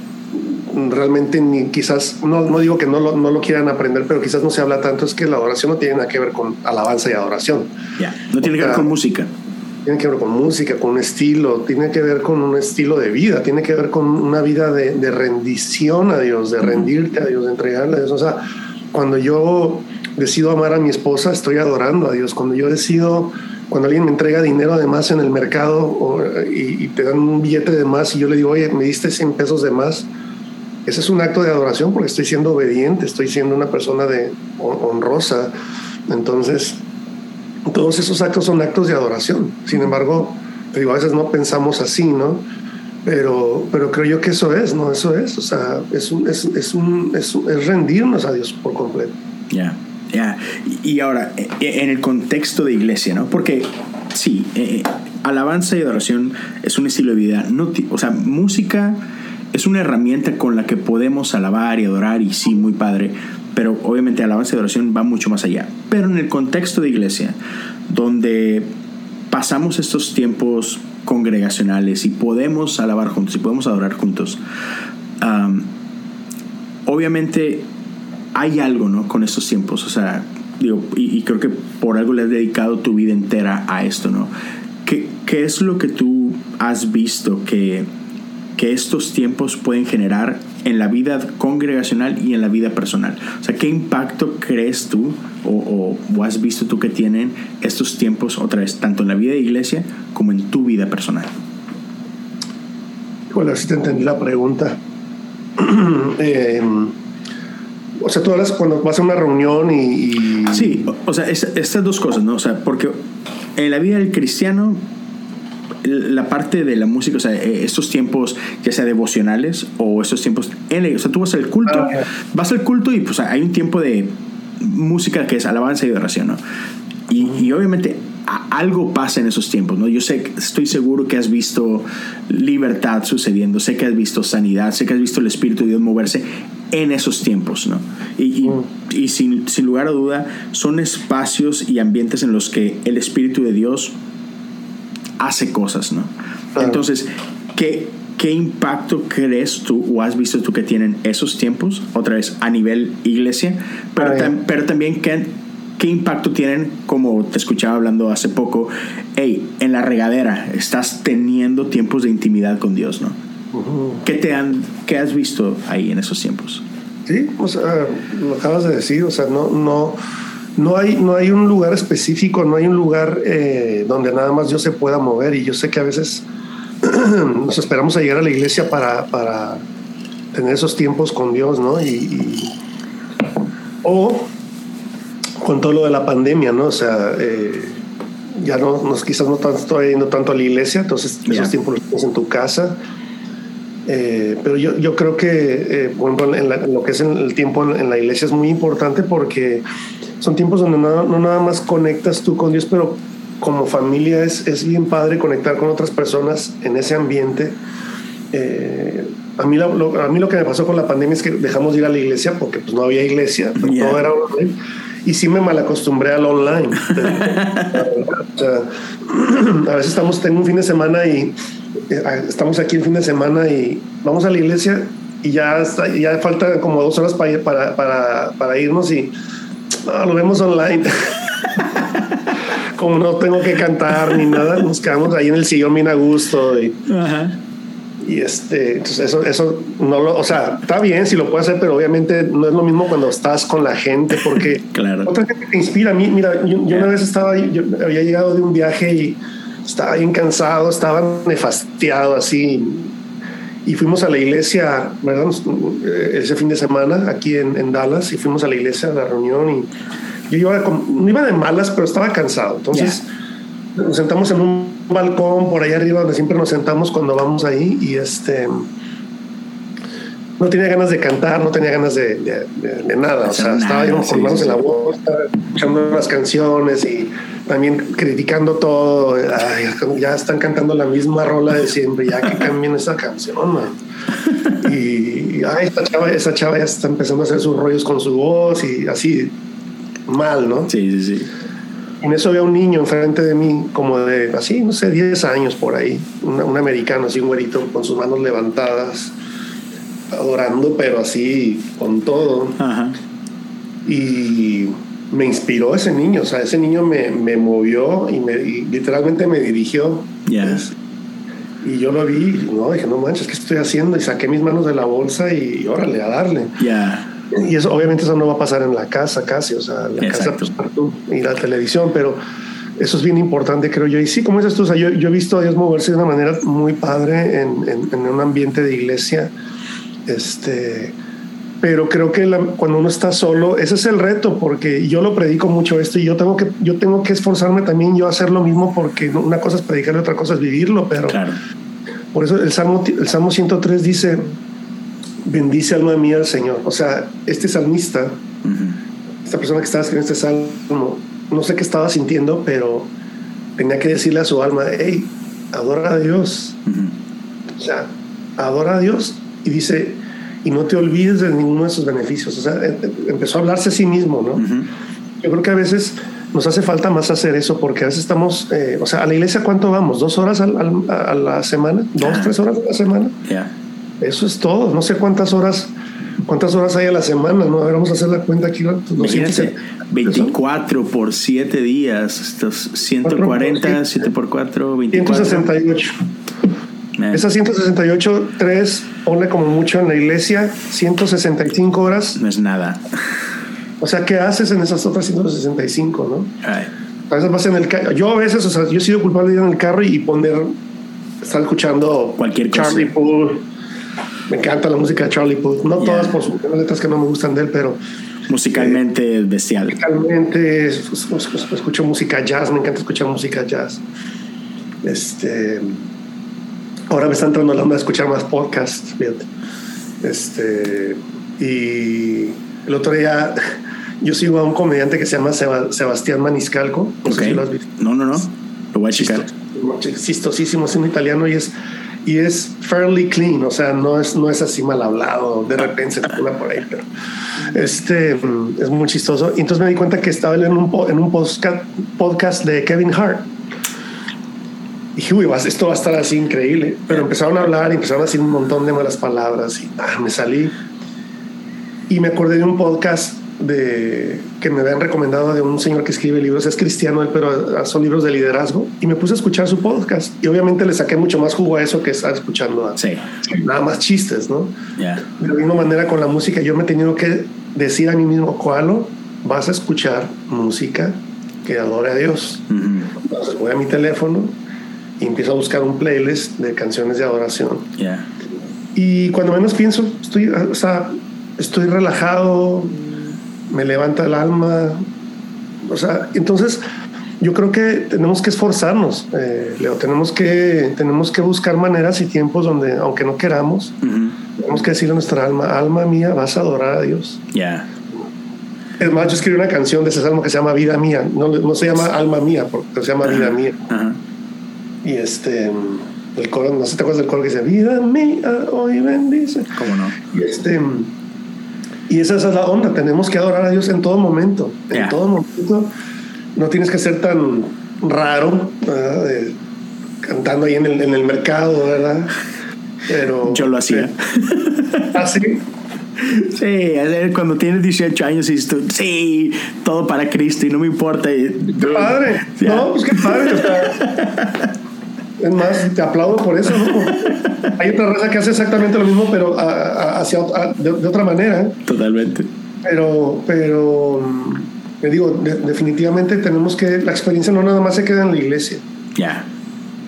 realmente ni quizás, no, no digo que no lo, no lo quieran aprender, pero quizás no se habla tanto, es que la adoración no tiene nada que ver con alabanza y adoración. Ya, yeah. no tiene o que ver con música. tiene que ver con música, con un estilo, tiene que ver con un estilo de vida, tiene que ver con una vida de, de rendición a Dios, de rendirte a Dios, de entregarle a Dios. O sea, cuando yo decido amar a mi esposa, estoy adorando a Dios. Cuando yo decido, cuando alguien me entrega dinero de más en el mercado y, te dan un billete de más y yo le digo, oye, me diste 100 pesos de más, ese es un acto de adoración porque estoy siendo obediente, estoy siendo una persona de honrosa. Entonces, todos esos actos son actos de adoración. Sin embargo, digo, a veces no pensamos así, ¿no? Pero, pero creo yo que eso es, ¿no? Eso es, o sea, es, un, es, es, un, es, es rendirnos a Dios por completo. Ya, ya. Y ahora, e, e, en el contexto de iglesia, ¿no? Porque sí, eh, alabanza y adoración es un estilo de vida. No, o sea, música es una herramienta con la que podemos alabar y adorar, y sí, muy padre pero obviamente alabanza y adoración va mucho más allá. Pero en el contexto de iglesia, donde pasamos estos tiempos congregacionales y podemos alabar juntos y podemos adorar juntos, obviamente hay algo ¿no? con estos tiempos, o sea, digo, y, creo que por algo le has dedicado tu vida entera a esto, ¿no? ¿Qué, es lo que tú has visto que, que estos tiempos pueden generar en la vida congregacional y en la vida personal. O sea, ¿qué impacto crees tú o, has visto tú que tienen estos tiempos otra vez, tanto en la vida de iglesia como en tu vida personal? Bueno, si te entendí la pregunta. Em, o sea, tú hablas cuando vas a una reunión y... Sí, o sea, estas dos cosas, ¿no? O sea, porque en la vida del cristiano la parte de la música, o sea, eh, estos tiempos, ya sea devocionales o estos tiempos, o sea, tú vas al culto, ah, vas al culto y pues hay un tiempo de música que es alabanza y adoración, ¿no? Y, obviamente algo pasa en esos tiempos, ¿no? Yo sé, estoy seguro que has visto libertad sucediendo, sé que has visto sanidad, sé que has visto el Espíritu de Dios moverse en esos tiempos, ¿no? Y, y sin, sin lugar a duda, son espacios y ambientes en los que el Espíritu de Dios hace cosas, ¿no? Entonces, ¿qué, ¿qué impacto crees tú o has visto tú que tienen esos tiempos, otra vez a nivel iglesia, pero, ah, pero también qué, qué impacto tienen, como te escuchaba hablando hace poco, hey, en la regadera estás teniendo tiempos de intimidad con Dios, ¿no? ¿Qué, te han, ¿Qué has visto ahí en esos tiempos? Sí, o sea, lo acabas de decir, o sea, no, no, no hay, no hay un lugar específico, no hay un lugar eh, donde nada más Dios se pueda mover. Y yo sé que a veces nos esperamos a llegar a la iglesia para, para tener esos tiempos con Dios, ¿no? Y, o con todo lo de la pandemia, ¿no? O sea, eh, ya no, nos, quizás no estoy yendo tanto a la iglesia, entonces esos tiempos los tienes en tu casa. Eh, pero yo, yo creo que, por ejemplo, en, lo que es el tiempo en, la iglesia es muy importante porque son tiempos donde no, nada más conectas tú con Dios, pero como familia es, es bien padre conectar con otras personas en ese ambiente. Eh, a, mí lo, a mí lo que me pasó con la pandemia es que dejamos de ir a la iglesia porque pues no había iglesia, todo era online. Y sí me malacostumbré al online. o sea, a veces estamos, tengo un fin de semana y eh, estamos aquí el fin de semana y vamos a la iglesia y ya, ya falta como dos horas para, para, para, para irnos y lo vemos online. Como no tengo que cantar ni nada, nos quedamos ahí en el sillón bien a gusto. Y, y este, eso, eso no lo, o sea, está bien si lo puedes hacer, pero obviamente no es lo mismo cuando estás con la gente, porque claro. otra gente te inspira. A mí, mira, yo, una vez estaba, yo había llegado de un viaje y estaba bien cansado, estaba nefastiado así y fuimos a la iglesia, ¿verdad? Eh, ese fin de semana aquí en, Dallas y fuimos a la iglesia a la reunión y yo iba, no iba de malas, pero estaba cansado. Entonces nos sentamos en un balcón por ahí arriba donde siempre nos sentamos cuando vamos ahí y este no tenía ganas de cantar, no tenía ganas de, de, nada. O sea, estaba yo con manos en la voz, escuchando las canciones y también criticando todo. ya están cantando la misma rola de siempre, ya que cambien esa canción, man. Y ay, esta, chava, esa chava ya está empezando a hacer sus rollos con su voz y así, mal, ¿no? Sí, sí, sí. En eso veo un niño enfrente de mí, como de así, no sé, 10 años por ahí, un americano, así un güerito con sus manos levantadas adorando, pero así con todo. Y me inspiró ese niño, o sea, ese niño me, me movió y, me, literalmente me dirigió. y yo lo vi, no, dije, no manches, ¿qué estoy haciendo? Y saqué mis manos de la bolsa y órale, a darle. Y eso, obviamente, eso no va a pasar en la casa casi, o sea, la casa pues, y la televisión, pero eso es bien importante, creo yo. Y sí, como dices tú, o sea, yo, yo, he visto a Dios moverse de una manera muy padre en, en, en un ambiente de iglesia. Este, pero creo que cuando uno está solo, ese es el reto, porque yo lo predico mucho esto y yo tengo que, yo tengo que esforzarme también yo a hacer lo mismo, porque una cosa es predicar y otra cosa es vivirlo, pero por eso el Salmo, el Salmo 103 dice, bendice alma mía al Señor. O sea, este salmista, esta persona que estaba escribiendo este salmo, no sé qué estaba sintiendo, pero tenía que decirle a su alma, hey, adora a Dios. O sea, adora a Dios. Y dice, y no te olvides de ninguno de sus beneficios. O sea, em, em, empezó a hablarse a sí mismo, ¿no? Yo creo que a veces nos hace falta más hacer eso porque a veces estamos, eh, o sea, a la iglesia cuánto vamos, dos horas a la semana, dos, tres horas a la semana. Eso es todo. No sé cuántas horas ¿Cuántas horas hay a la semana? ¿no? A ver, vamos a hacer la cuenta aquí. 24 por 7 días. Estos 140, 7 por 4, 24. 168. Eh. Esas 168, 3, ponle como mucho en la iglesia, 165 horas. No es nada. O sea, ¿qué haces en esas otras 165, no? A veces vas en el carro. Yo a veces, o sea, yo he sido culpable de ir en el carro y poner, estar escuchando cualquier cosa. Charlie Puth me encanta la música de Charlie Puth. No todas, por supuesto, letras que no me gustan de él, pero. Musicalmente eh, bestial. Musicalmente, escucho música jazz, me encanta escuchar música jazz. Este. Ahora me está entrando la onda de escuchar más podcasts, fíjate. Este. Y el otro día yo sigo a un comediante que se llama Sebastián Maniscalco. No sé si lo has visto. No, no, no. Lo voy a checar. Chistosísimo, es un italiano y es y es fairly clean, o sea, no es, no es así mal hablado, de repente se pone por ahí, pero este, es muy chistoso. Y entonces me di cuenta que estaba en un, en un podcast de Kevin Hart. Y dije, uy, esto va a estar así increíble. Pero empezaron a hablar y empezaron a decir un montón de malas palabras y ah, me salí. Y me acordé de un podcast de que me habían recomendado de un señor que escribe libros, es cristiano él, pero son libros de liderazgo, y me puse a escuchar su podcast. Y obviamente le saqué mucho más jugo a eso que estar escuchando a, nada más chistes, ¿no? De la misma manera con la música, yo me he tenido que decir a mí mismo, ¿cuál vas a escuchar música que adore a Dios? Entonces voy a mi teléfono y empiezo a buscar un playlist de canciones de adoración. Y cuando menos pienso, estoy, o sea, estoy relajado, me levanta el alma. O sea, entonces yo creo que tenemos que esforzarnos, eh, Leo, tenemos que, tenemos que buscar maneras y tiempos donde, aunque no queramos, tenemos que decirle a nuestra alma, alma mía, vas a adorar a Dios. Ya. Es más, yo escribí una canción de ese salmo que se llama Vida Mía, no, no se llama Alma Mía, porque se llama Vida Mía. Y este, el coro, no sé te acuerdas del coro que dice, Vida Mía, hoy bendice. ¿Cómo no? Y este y esa es la onda, tenemos que adorar a Dios en todo momento, en todo momento. No tienes que ser tan raro, cantando ahí en el, en el, mercado, ¿verdad? Pero... Yo lo hacía. ¿Así? ¿Ah, sí, cuando tienes 18 años y tú, sí, todo para Cristo y no me importa. Qué padre. No, pues qué padre. Es más, te aplaudo por eso, ¿no? Hay otra raza que hace exactamente lo mismo, pero hacia, de, otra manera. Totalmente. Pero, pero, mm, digo, definitivamente tenemos que, la experiencia no nada más se queda en la iglesia. Ya.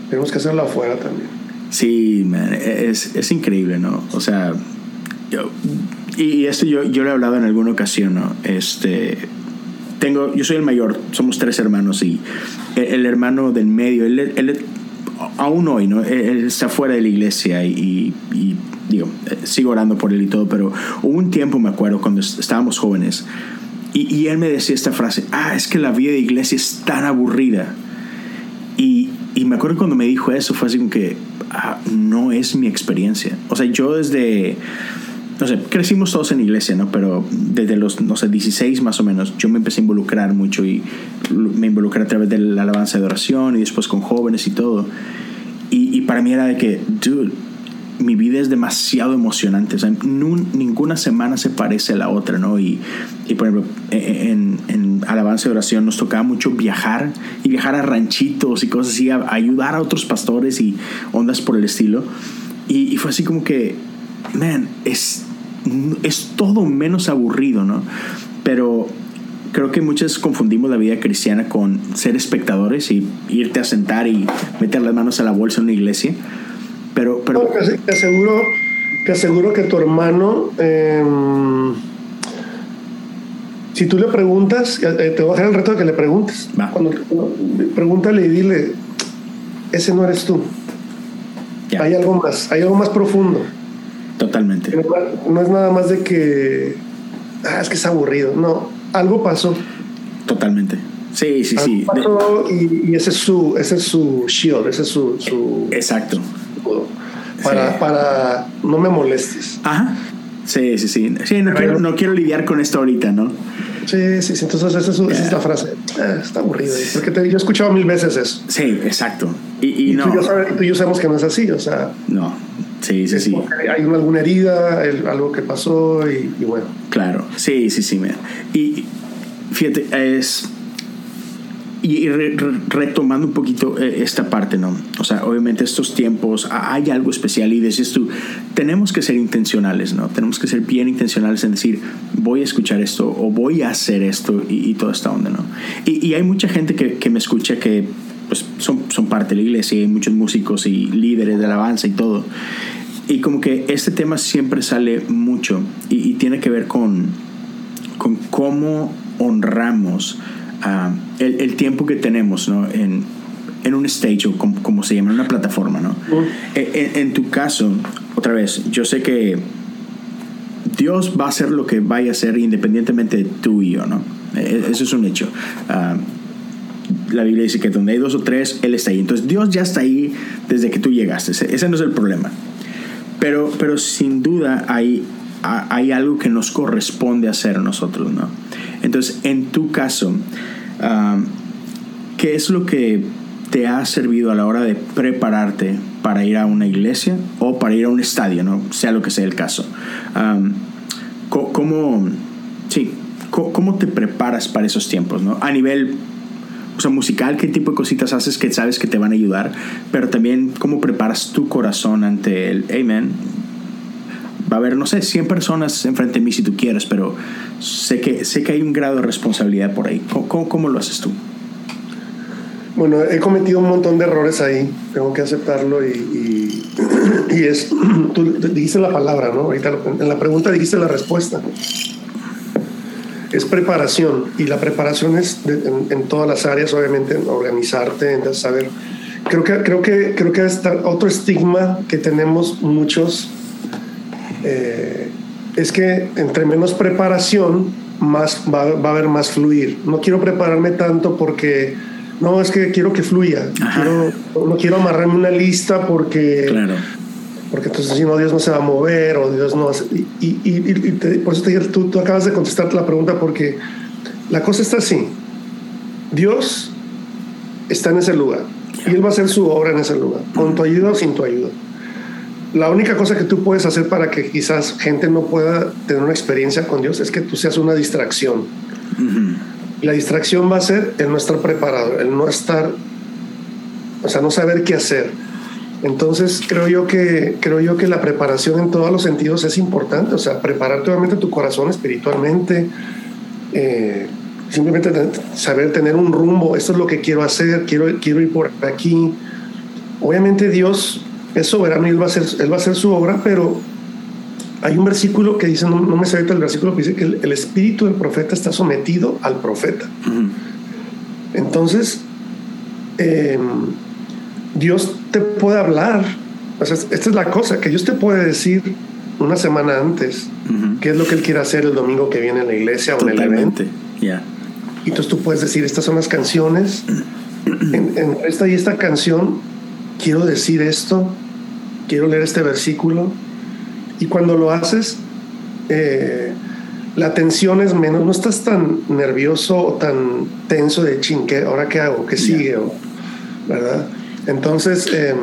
Tenemos que hacerla afuera también. Sí, man, es, es increíble, ¿no? O sea, yo, y esto yo, yo lo he hablado en alguna ocasión, ¿no? Este, tengo, yo soy el mayor, somos tres hermanos y el, hermano del medio, él, él, aún hoy, ¿no? Él está fuera de la iglesia y, digo, eh, sigo orando por él y todo, pero hubo un tiempo, me acuerdo, cuando estábamos jóvenes, y, él me decía esta frase, ah, es que la vida de iglesia es tan aburrida. Y, y me acuerdo cuando me dijo eso, fue así como que, ah, no es mi experiencia. O sea, yo desde no sé, crecimos todos en iglesia, ¿no? Pero desde los, no sé, 16 más o menos, yo me empecé a involucrar mucho y me involucré a través de la alabanza de oración y después con jóvenes y todo. Y, y para mí era de que, dude, mi vida es demasiado emocionante. O sea, ninguna semana se parece a la otra, ¿no? Y, y por ejemplo, e, e, en, en, alabanza y oración nos tocaba mucho viajar y viajar a ranchitos y cosas así, a, ayudar a otros pastores y ondas por el estilo. Y, y, fue así como que, man, es, es todo menos aburrido, ¿no? Pero creo que muchos confundimos la vida cristiana con ser espectadores y irte a sentar y meter las manos a la bolsa en una iglesia. Pero, pero... te, aseguro, te aseguro que tu hermano, em, si tú le preguntas, eh, te voy a dejar el reto de que le preguntes. Cuando, pregúntale y dile, ese no eres tú. Hay algo más, hay algo más profundo. Totalmente. No, es nada más de que, ah, es que es aburrido. No, algo pasó. Totalmente. Sí, sí, sí. Pasó y, ese es su, ese es su shield, ese es su, su exacto para, para no me molestes. Ajá. Sí, sí, sí. Sí, no, quiero, no quiero lidiar con esto ahorita, ¿no? Sí, sí, sí. Entonces esa es, esa es la frase. Ah, está aburrido. Porque te, yo he escuchado mil veces eso. Sí, exacto. Y, y, no. Tú y, yo tú y, yo sabemos que no es así, o sea. No. Sí, sí, sí. Hay una, alguna herida, algo que pasó y, y, bueno. Claro. Sí, sí, sí. Y fíjate, es y retomando un poquito eh, esta parte, ¿no? O sea, obviamente estos tiempos hay algo especial y dices tú, tenemos que ser intencionales, ¿no? Tenemos que ser bien intencionales en decir, voy a escuchar esto o voy a hacer esto y, toda esta onda, ¿no? Y, hay mucha gente que, que, me escucha que pues, son, son parte de la iglesia, y hay muchos músicos y líderes de alabanza y todo. Y como que este tema siempre sale mucho y, y tiene que ver con, con cómo honramos el, tiempo que tenemos ¿no? en, en un stage o como, se llama, en una plataforma. ¿no? E, en, tu caso, otra vez, yo sé que Dios va a hacer lo que vaya a hacer independientemente de tú y yo. ¿no? E, eso es un hecho. La Biblia dice que donde hay dos o tres, Él está ahí. Entonces Dios ya está ahí desde que tú llegaste. Ese, no es el problema. Pero, pero sin duda hay, hay algo que nos corresponde hacer a nosotros. ¿no? Entonces, en tu caso, ¿qué es lo que te ha servido a la hora de prepararte para ir a una iglesia o para ir a un estadio, ¿no? sea lo que sea el caso? ¿cómo, sí, ¿Cómo te preparas para esos tiempos? ¿no? A nivel o sea, musical, qué tipo de cositas haces que sabes que te van a ayudar, pero también cómo preparas tu corazón ante el, amen, va a haber, no sé, 100 personas enfrente de mí si tú quieres, pero sé que, sé que hay un grado de responsabilidad por ahí. ¿Cómo, cómo lo haces tú? Bueno, he cometido un montón de errores ahí, tengo que aceptarlo y, y, es, tú dijiste la palabra, ¿no? Ahorita en la pregunta dijiste la respuesta. Es preparación y la preparación es en, todas las áreas, obviamente, en organizarte, en saber. Creo que, creo que, creo que otro estigma que tenemos muchos eh, es que entre menos preparación, más va, a haber más fluir. No quiero prepararme tanto porque, no, es que quiero que fluya. no quiero amarrarme una lista porque, claro. Porque entonces si no, Dios no se va a mover o Dios no Y, por eso te dije, tú, tú acabas de contestarte la pregunta porque la cosa está así. Dios está en ese lugar y Él va a hacer su obra en ese lugar, con tu ayuda o sin tu ayuda la única cosa que tú puedes hacer para que quizás gente no pueda tener una experiencia con Dios es que tú seas una distracción. La distracción va a ser el no estar preparado, el no estar, o sea, no saber qué hacer. Entonces creo yo que creo yo que la preparación en todos los sentidos es importante, o sea, preparar obviamente tu corazón espiritualmente, eh, simplemente saber tener un rumbo. Esto es lo que quiero hacer, quiero quiero ir por aquí. Obviamente Dios es soberano y él va a hacer, él va a hacer su obra, pero hay un versículo que dice, no, me sé el versículo, que dice que el, espíritu del profeta está sometido al profeta. Entonces, em, Dios te puede hablar. esta es la cosa, que Dios te puede decir una semana antes qué es lo que Él quiere hacer el domingo que viene en la iglesia o en el evento. Y entonces tú puedes decir, estas son las canciones, en, en esta y esta canción quiero decir esto, quiero leer este versículo. Y cuando lo haces, eh, la tensión es menos, no estás tan nervioso o tan tenso de ching, ¿ahora qué hago? ¿Qué sigue? ¿Verdad? Entonces, em,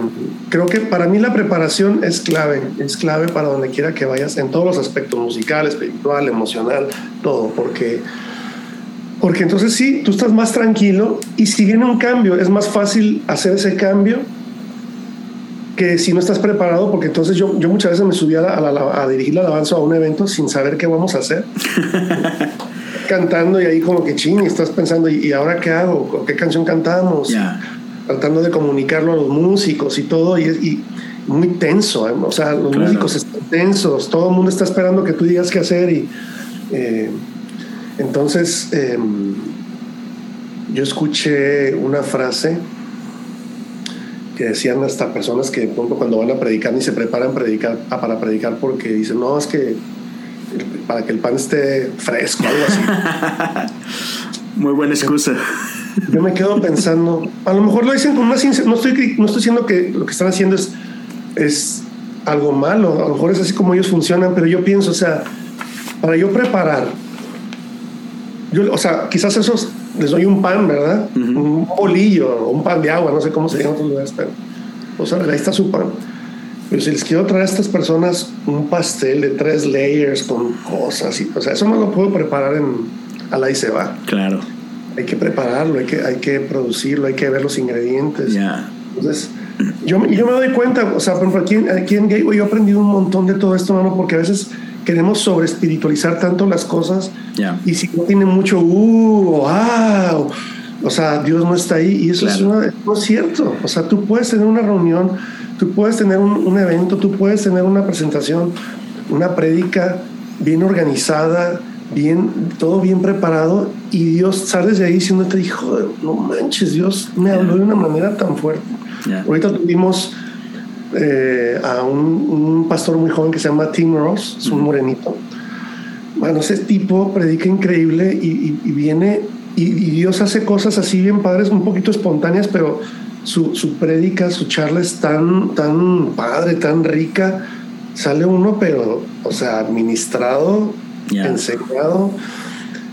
creo que para mí la preparación es clave, es clave para donde quiera que vayas, en todos los aspectos, musical, espiritual, emocional, todo, porque, porque entonces sí, tú estás más tranquilo y si viene un cambio, es más fácil hacer ese cambio que si no estás preparado, porque entonces yo, yo muchas veces me subía a, a, dirigir la alabanza a un evento sin saber qué vamos a hacer. Cantando y ahí como que ching, estás pensando, ¿y ahora qué hago? ¿Qué canción cantamos? Tratando de comunicarlo a los músicos y todo, y, y muy tenso, ¿eh? o sea, los músicos están tensos, todo el mundo está esperando que tú digas qué hacer y eh, entonces em, yo escuché una frase que decían hasta personas que cuando van a predicar ni se preparan predicar, ah, para predicar porque dicen, no, es que para que el pan esté fresco, algo así. Muy buena excusa. Yo me quedo pensando, a lo mejor lo dicen con una no estoy, no estoy diciendo que lo que están haciendo es, es algo malo, a lo mejor es así como ellos funcionan, pero yo pienso, o sea, para yo preparar, yo, o sea, quizás esos les doy un pan, ¿verdad? Un bolillo, un pan de agua, no sé cómo se llama en otros lugares, pero, o sea, ahí está su pan. Pero si les quiero traer a estas personas un pastel de tres layers con cosas, y, o sea, eso no lo puedo preparar en, a la y se va. Claro. Hay que prepararlo, hay que, hay que producirlo, hay que ver los ingredientes. Ya. Entonces, yo, yo me doy cuenta, o sea, por ejemplo, aquí, aquí en Gateway yo he aprendido un montón de todo esto, mano, porque a veces queremos sobre espiritualizar tanto las cosas y si no tiene mucho uh, wow, o sea, Dios no está ahí y eso es no es cierto. O sea, tú puedes tener una reunión, tú puedes tener un, evento, tú puedes tener una presentación, una prédica bien organizada, bien, todo bien preparado y Dios sales de ahí te hijo, no manches, Dios me habló de una manera tan fuerte. Ahorita tuvimos eh, a un, pastor muy joven que se llama Tim Ross, es un morenito. Bueno, ese tipo predica increíble y, viene y, Dios hace cosas así bien padres, un poquito espontáneas, pero su, su prédica, su charla es tan, tan padre, tan rica. Sale uno, pero, o sea, administrado, enseñado.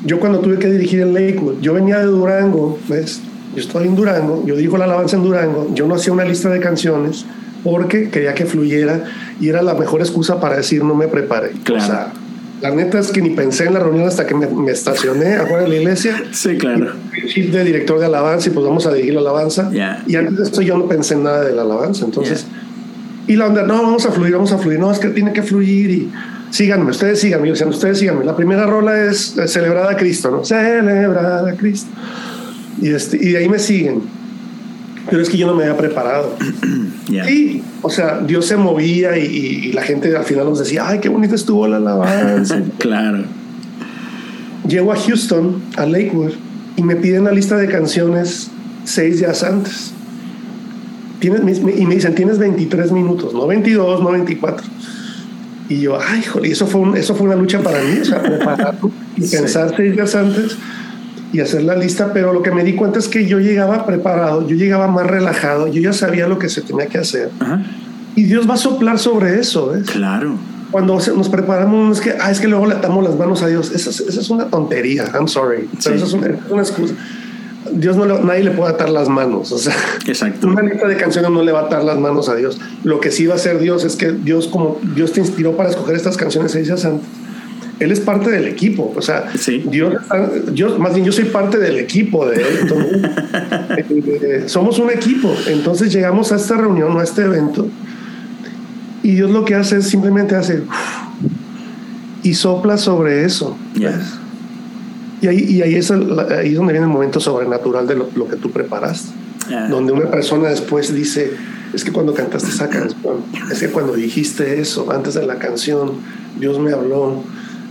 Yo cuando tuve que dirigir en Lakewood, yo venía de Durango, ¿ves? Yo estoy en Durango, yo dirijo la alabanza en Durango, yo no hacía una lista de canciones, porque quería que fluyera y era la mejor excusa para decir no me preparé. Claro. O sea, la neta es que ni pensé en la reunión hasta que me, estacioné afuera de la iglesia. Sí, claro. Chief de director de alabanza y pues vamos a dirigir la alabanza. Y antes de esto yo no pensé en nada de la alabanza. Entonces, y la onda, no, vamos a fluir, vamos a fluir. No, es que tiene que fluir y síganme, ustedes síganme. Yo decía, ustedes síganme. La primera rola es Celebrada a Cristo, ¿no? Celebrada a Cristo. Y, este, y de ahí me siguen pero es que yo no me había preparado. Y, o sea, Dios se movía y, la gente al final nos decía, ay, qué bonita estuvo la alabanza. claro. Llego a Houston, a Lakewood, y me piden la lista de canciones seis días antes. Tienes, y me dicen, tienes 23 minutos, no 22, no 24. Y yo, ay, joder, eso fue, eso fue una lucha para mí, o sea, preparar y pensar seis días antes y hacer la lista, pero lo que me di cuenta es que yo llegaba preparado, yo llegaba más relajado, yo ya sabía lo que se tenía que hacer. Y Dios va a soplar sobre eso, ¿ves? Claro. Cuando nos preparamos, es que, ah, es que luego le atamos las manos a Dios. Esa es, una tontería, I'm sorry. Pero eso es una, excusa. Dios no nadie le puede atar las manos. O sea, Exacto. una lista de canciones no le va a atar las manos a Dios. Lo que sí va a hacer Dios es que Dios, como Dios te inspiró para escoger estas canciones seis días antes, él es parte del equipo. O sea, Dios, yo, más bien yo soy parte del equipo de él. Eh, somos un equipo. Entonces llegamos a esta reunión, a este evento, y Dios lo que hace es simplemente hacer y sopla sobre eso. Y ahí, y ahí, es ahí es donde viene el momento sobrenatural de lo, que tú preparaste. Donde una persona después dice, es que cuando cantaste esa canción, es que cuando dijiste eso, antes de la canción, Dios me habló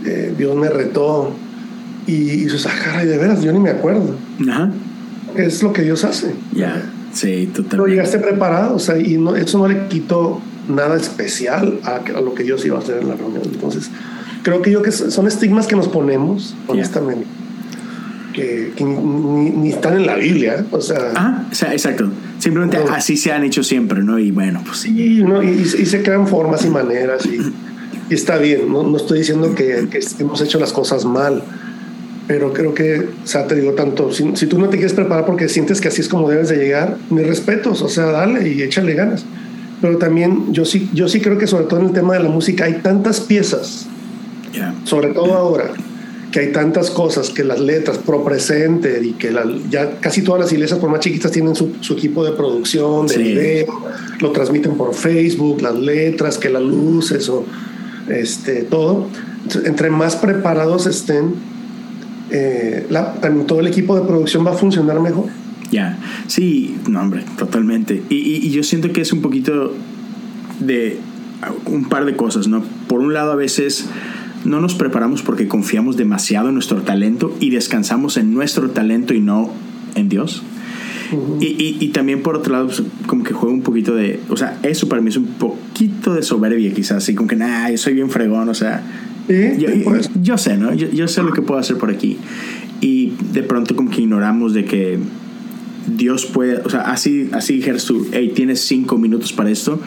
eh, Dios me retó. Y, y dices, ah, de veras, yo ni me acuerdo. Ajá. Es lo que Dios hace. Ya, sí, totalmente. Pero llegaste preparado, o sea, y no, eso no le quitó nada especial a, a, lo que Dios iba a hacer en la reunión. Entonces, creo que yo que son estigmas que nos ponemos, honestamente. Que, ni, están en la Biblia, o sea... Ah, o sea, exacto. Simplemente así se han hecho siempre, ¿no? Y bueno, pues sí. ¿no? Y, y, se crean formas y maneras y y está bien, no, no estoy diciendo que, hemos hecho las cosas mal, pero creo que, o sea, te digo tanto, si, si, tú no te quieres preparar porque sientes que así es como debes de llegar, mis respetos, o sea, dale y échale ganas. Pero también yo sí, yo sí creo que sobre todo en el tema de la música hay tantas piezas, sobre todo ahora, que hay tantas cosas, que las letras, pro presente y que la, ya casi todas las iglesias, por más chiquitas, tienen su, su equipo de producción, de video, lo transmiten por Facebook, las letras, que las luces o este, todo. entre más preparados estén, eh, la, todo el equipo de producción va a funcionar mejor. Ya, sí, no, hombre, totalmente. Y, y, y yo siento que es un poquito de un par de cosas, ¿no? Por un lado, a veces no nos preparamos porque confiamos demasiado en nuestro talento y descansamos en nuestro talento y no en Dios. y, y, y, también por otro lado, pues, como que juega un poquito de, o sea, eso para mí es un poquito de soberbia quizás, así como que, nah, yo soy bien fregón, o sea, yo, yo, sé, ¿no? Yo, yo, sé lo que puedo hacer por aquí. Y de pronto como que ignoramos de que Dios puede, o sea, así, así dijeras tú, hey, tienes cinco minutos para esto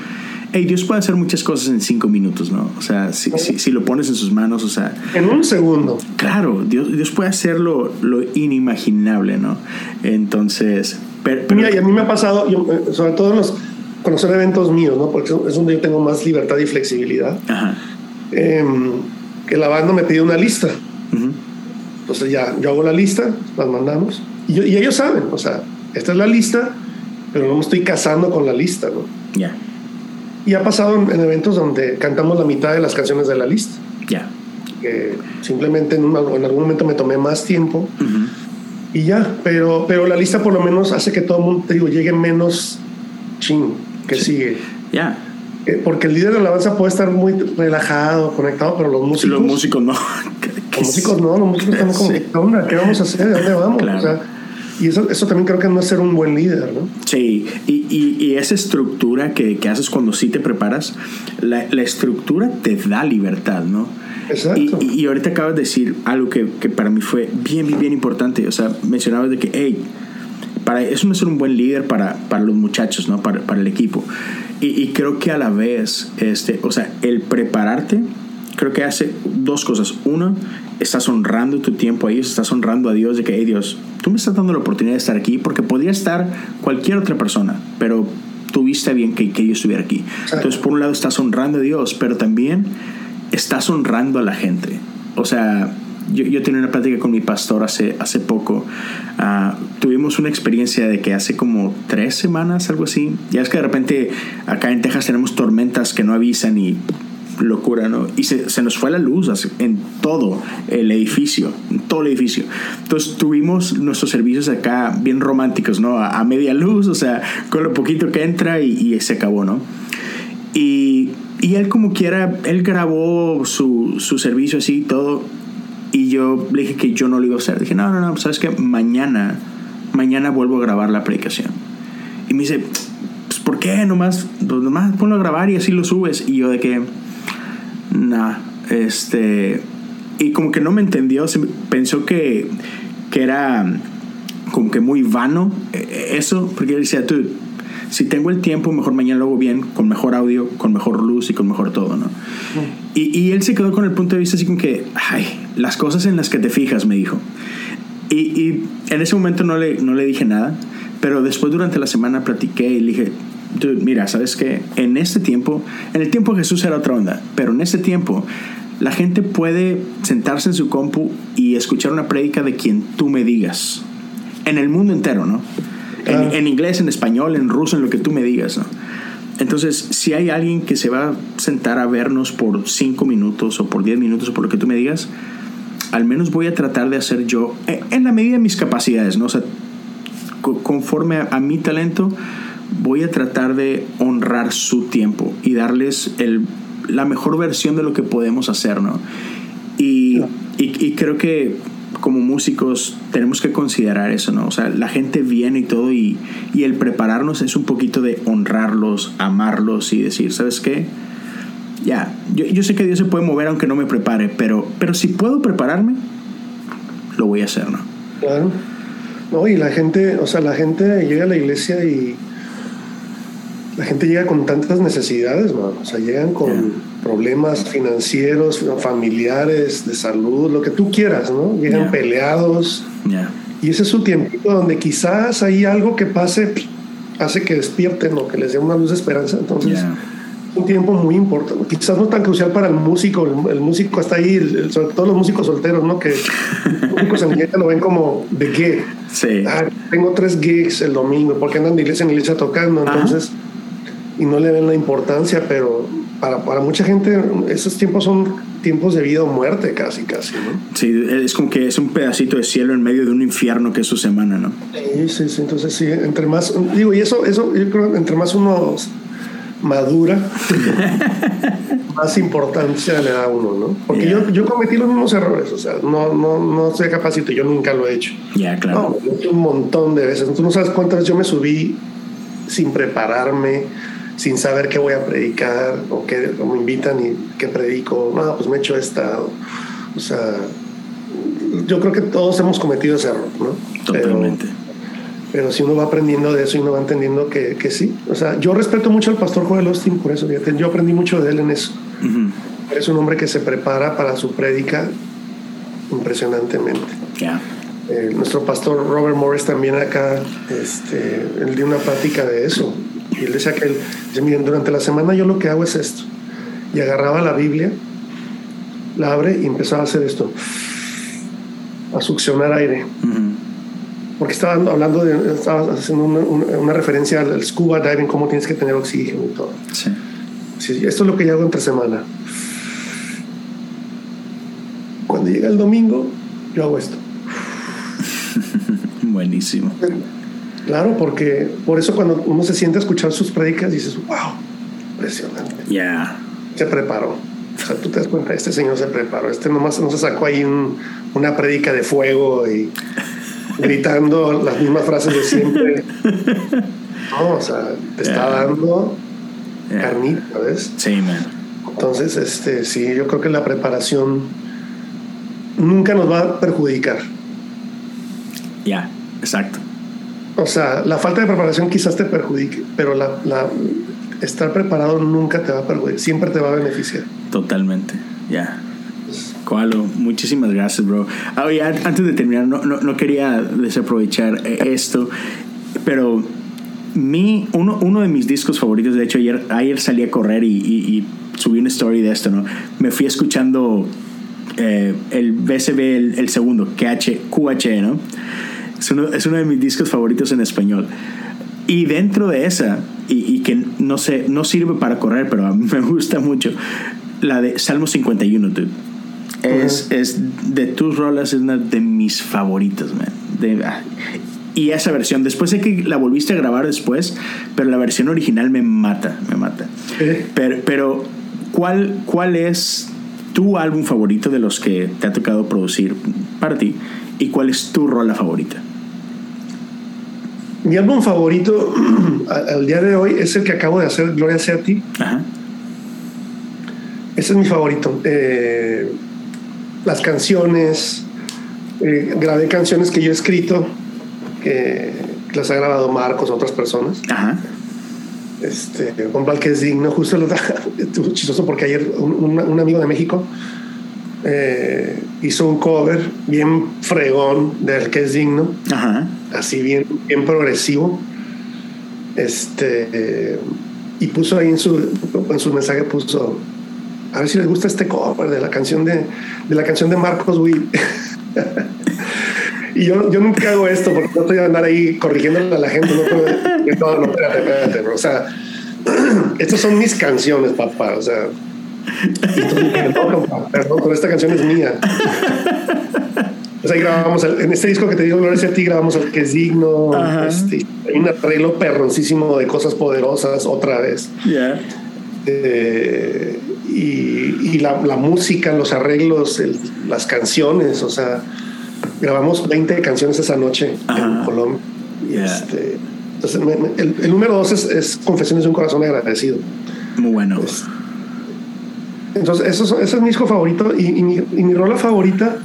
hey, Dios puede hacer muchas cosas en cinco minutos, ¿no? O sea, si, si, si, lo pones en sus manos, o sea... En un segundo. Claro, Dios, Dios puede hacer lo, lo inimaginable, ¿no? Entonces... Pero, Mira, y a mí me ha pasado, yo, eh, sobre todo en los, conocer eventos míos, ¿no? Porque es donde yo tengo más libertad y flexibilidad. Ajá. Eh, que la banda me pide una lista. Uh -huh. Entonces ya, yo hago la lista, las mandamos. Y, yo, y, ellos saben, o sea, esta es la lista, pero no me estoy casando con la lista, ¿no? Ya. Yeah. Y ha pasado en, en, eventos donde cantamos la mitad de las canciones de la lista. Ya. Que simplemente en, una, en, algún momento me tomé más tiempo uh -huh. y ya. Pero, pero la lista por lo menos hace que todo el mundo, te digo, llegue menos ching que sí. sigue. Ya. Eh, porque el líder de la alabanza puede estar muy relajado, conectado, pero los músicos. Los músicos no. Los músicos no, los músicos están como, sí. ¿Qué vamos a hacer? ¿De dónde vamos? Claro. O sea, y eso, eso también creo que no es ser un buen líder, ¿no? Sí, y, y, y esa estructura que, que, haces cuando sí te preparas, la, la, estructura te da libertad, ¿no? Exacto. Y, y ahorita acabas de decir algo que, que, para mí fue bien, bien, bien importante. O sea, mencionabas de que, hey, para, eso no es ser un buen líder para, para los muchachos, ¿no? Para, para el equipo. Y, y, creo que a la vez, este, o sea, el prepararte, creo que hace dos cosas. Uno, estás honrando tu tiempo ahí, estás honrando a Dios de que, hey Dios, tú me estás dando la oportunidad de estar aquí porque podría estar cualquier otra persona, pero tuviste bien que, que yo estuviera aquí. Entonces, por un lado, estás honrando a Dios, pero también estás honrando a la gente. O sea, yo, yo tenía una plática con mi pastor hace, hace poco. Uh, tuvimos una experiencia de que hace como tres semanas, algo así. Ya es que de repente acá en Texas tenemos tormentas que no avisan y locura, ¿no? Y se, se, nos fue la luz en todo el edificio, en todo el edificio. Entonces tuvimos nuestros servicios acá bien románticos, ¿no? A, media luz, o sea, con lo poquito que entra y, y se acabó, ¿no? Y, y, él como quiera, él grabó su, su servicio así y todo. Y yo le dije que yo no lo iba a hacer. Dije, no, no, no, sabes que mañana, mañana vuelvo a grabar la predicación. Y me dice, pues, ¿por qué? Nomás, pues, nomás ponlo a grabar y así lo subes. Y yo de que Nah, este. Y como que no me entendió, pensó que, que era como que muy vano eh, eso, porque yo decía, tú, si tengo el tiempo, mejor mañana lo hago bien, con mejor audio, con mejor luz y con mejor todo, ¿no? Mm. Y, y, él se quedó con el punto de vista así como que, ay, las cosas en las que te fijas, me dijo. Y, y en ese momento no le, no le dije nada, pero después durante la semana platiqué y le dije, dude, mira, ¿sabes qué? En este tiempo, en el tiempo de Jesús era otra onda, pero en este tiempo la gente puede sentarse en su compu y escuchar una prédica de quien tú me digas. En el mundo entero, ¿no? En, en, inglés, en español, en ruso, en lo que tú me digas, ¿no? Entonces, si hay alguien que se va a sentar a vernos por 5 minutos o por 10 minutos o por lo que tú me digas, al menos voy a tratar de hacer yo, eh, en la medida de mis capacidades, ¿no? O sea, conforme a, a mi talento, voy a tratar de honrar su tiempo y darles el, la mejor versión de lo que podemos hacer, ¿no? Y, y, y, creo que como músicos tenemos que considerar eso, ¿no? O sea, la gente viene y todo y, y el prepararnos es un poquito de honrarlos, amarlos y decir, ¿sabes qué? Ya, yo, yo sé que Dios se puede mover aunque no me prepare, pero, pero si puedo prepararme, lo voy a hacer, ¿no? Claro. No, y la gente, o sea, la gente llega a la iglesia y la gente llega con tantas necesidades, man. O sea, llegan con, yeah. problemas financieros, familiares, de salud, lo que tú quieras, ¿no? Llegan peleados. Y ese es su tiempo donde quizás hay algo que pase, hace que despierten o que les dé una luz de esperanza. Entonces, un tiempo muy importante, quizás no tan crucial para el músico, el, músico está ahí, sobre todo los músicos solteros, ¿no? Que los músicos en iglesia lo ven como de qué. Sí. Ah, tengo tres gigs el domingo, porque andan de iglesia en iglesia tocando, entonces, y no le ven la importancia, pero para, para, mucha gente esos tiempos son tiempos de vida o muerte casi, casi, ¿no? Sí, es como que es un pedacito de cielo en medio de un infierno que es su semana, ¿no? Sí, sí, sí, entonces sí, entre más, digo, y eso, eso yo creo, entre más uno madura, más importancia le da a uno, ¿no? Porque yo, yo cometí los mismos errores, o sea, no, no, no soy capacito, yo nunca lo he hecho. Ya, claro. No, un montón de veces. Tú no sabes cuántas veces yo me subí sin prepararme, sin saber qué voy a predicar, o qué me invitan y qué predico. No, pues me echo esta. O, sea, yo creo que todos hemos cometido ese error, ¿no? Totalmente. Pero si uno va aprendiendo de eso y uno va entendiendo que, que sí. O sea, yo respeto mucho al pastor Joel Austin por eso. Yo aprendí mucho de él en eso. Es un hombre que se prepara para su prédica impresionantemente. Eh, nuestro pastor Robert Morris también acá, este, él dio una práctica de eso. Y él decía que él, dice, miren, durante la semana yo lo que hago es esto. Y agarraba la Biblia, la abre y empezaba a hacer esto, a succionar aire porque estaba hablando de, estaba haciendo una, referencia al, scuba diving, cómo tienes que tener oxígeno y todo. Sí. sí. Esto es lo que yo hago entre semana. Cuando llega el domingo, yo hago esto. Buenísimo. Claro, porque por eso cuando uno se siente a escuchar sus predicas, dices, wow, impresionante. Ya. Se preparó. O sea, tú te das cuenta, este señor se preparó. Este nomás no se sacó ahí una predica de fuego y gritando las mismas frases de siempre. No, o sea, te está dando carnita, ¿ves? Sí, man. Entonces, este, sí, yo creo que la preparación nunca nos va a perjudicar. Ya, exacto. O sea, la falta de preparación quizás te perjudique, pero la, la, estar preparado nunca te va a perjudicar, siempre te va a beneficiar. Totalmente, ya. Coalo, muchísimas gracias, bro. Ah, antes de terminar, no, no, quería desaprovechar eh, esto, pero mi, uno, uno de mis discos favoritos, de hecho, ayer, ayer salí a correr y, subí una story de esto, ¿no? Me fui escuchando eh, el BSB, el, segundo, QH, QH, ¿no? Es uno, es uno de mis discos favoritos en español. Y dentro de esa, y, y, que no sé, no sirve para correr, pero a mí me gusta mucho, la de Salmo 51, dude. Es, es de tus rolas, es una de mis favoritas, man. Ah, y esa versión, después sé que la volviste a grabar después, pero la versión original me mata, me mata. Pero, pero ¿cuál, ¿cuál es tu álbum favorito de los que te ha tocado producir para ti? ¿Y cuál es tu rola favorita? Mi álbum favorito al día de hoy es el que acabo de hacer, Gloria sea a ti. Ajá. Ese es mi favorito. Eh, las canciones, eh, grabé canciones que yo he escrito, que las ha grabado Marcos, otras personas. Ajá. Este, con Val que es digno, justo lo estuvo chistoso porque ayer un, amigo de México eh, hizo un cover bien fregón del que es digno, Ajá. Así bien, bien progresivo. Este, y puso ahí en su, en su mensaje, puso a ver si les gusta este cover de la canción de, de la canción de Marcos Will. y yo, yo nunca hago esto porque no estoy a andar ahí corrigiéndole a la gente. No, no, espérate, espérate. O sea, estas son mis canciones, papá. O sea, perdón, pero esta canción es mía. Pues ahí grabamos, en este disco que te digo, Gloria a ti, grabamos el que es digno. Este, hay un arreglo perroncísimo de cosas poderosas otra vez. Yeah. Eh, y, la, música, los arreglos, las canciones, o sea, grabamos 20 canciones esa noche en Colombia. Este, entonces, el, número dos es, Confesiones de un Corazón Agradecido. Muy bueno. entonces, eso, ese es mi disco favorito y, mi, y mi rola favorita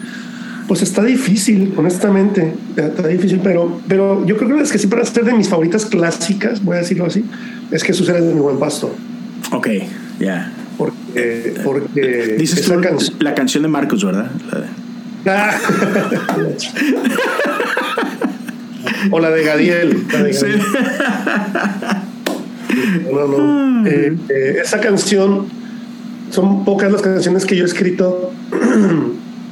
pues está difícil, honestamente. Está difícil, pero, pero yo creo que es que sí para ser de mis favoritas clásicas, voy a decirlo así, es que eres de mi buen pasto. Ok, ya. Porque Eh, porque Dices tú canción. la canción de Marcos, ¿verdad? La de- Ah. o la de Gadiel. la de Gadiel. No, no. Eh, eh, esa canción son pocas las canciones que yo he escrito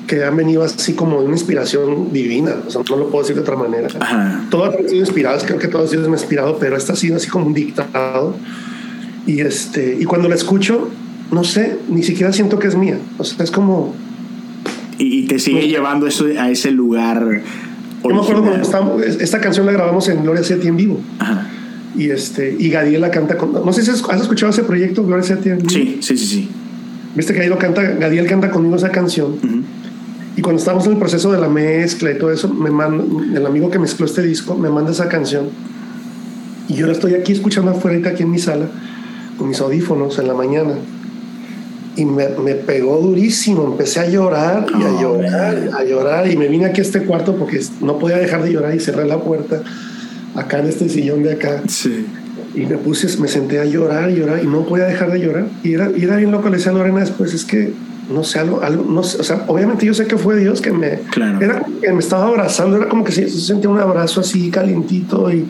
que han venido así como de una inspiración divina. O sea, no lo puedo decir de otra manera. Ajá. Todas han sido inspiradas, creo que todas han inspirado, pero esta ha sido así como un dictado. Y este, y cuando la escucho, no sé, ni siquiera siento que es mía. O sea, es como. Y, y te sigue llevando eso a ese lugar. Yo me acuerdo cuando estábamos, esta canción la grabamos en Gloria Seti en vivo. Ajá. Y este, y Gadiel la canta con. No sé si has escuchado ese proyecto, Gloria Seti en vivo. Sí, sí, sí, sí. Viste que ahí lo canta, Gadiel canta conmigo esa canción. Ujú. Y cuando estábamos en el proceso de la mezcla y todo eso, me manda, el amigo que mezcló este disco me manda esa canción. Y yo la estoy aquí escuchando afuera, aquí en mi sala, con mis audífonos en la mañana. Y me, me pegó durísimo. Empecé a llorar y a llorar, a llorar. Y me vine aquí a este cuarto porque no podía dejar de llorar y cerré la puerta acá en este sillón de acá. Sí. Y me puse, me senté a llorar y llorar y no podía dejar de llorar. Y era, y era bien loco, le decía a Lorena después, es que no sé, algo, algo, no sé, o sea, obviamente yo sé que fue Dios que me, Claro. era como que me estaba abrazando, era como que se, se sentía un abrazo así calientito y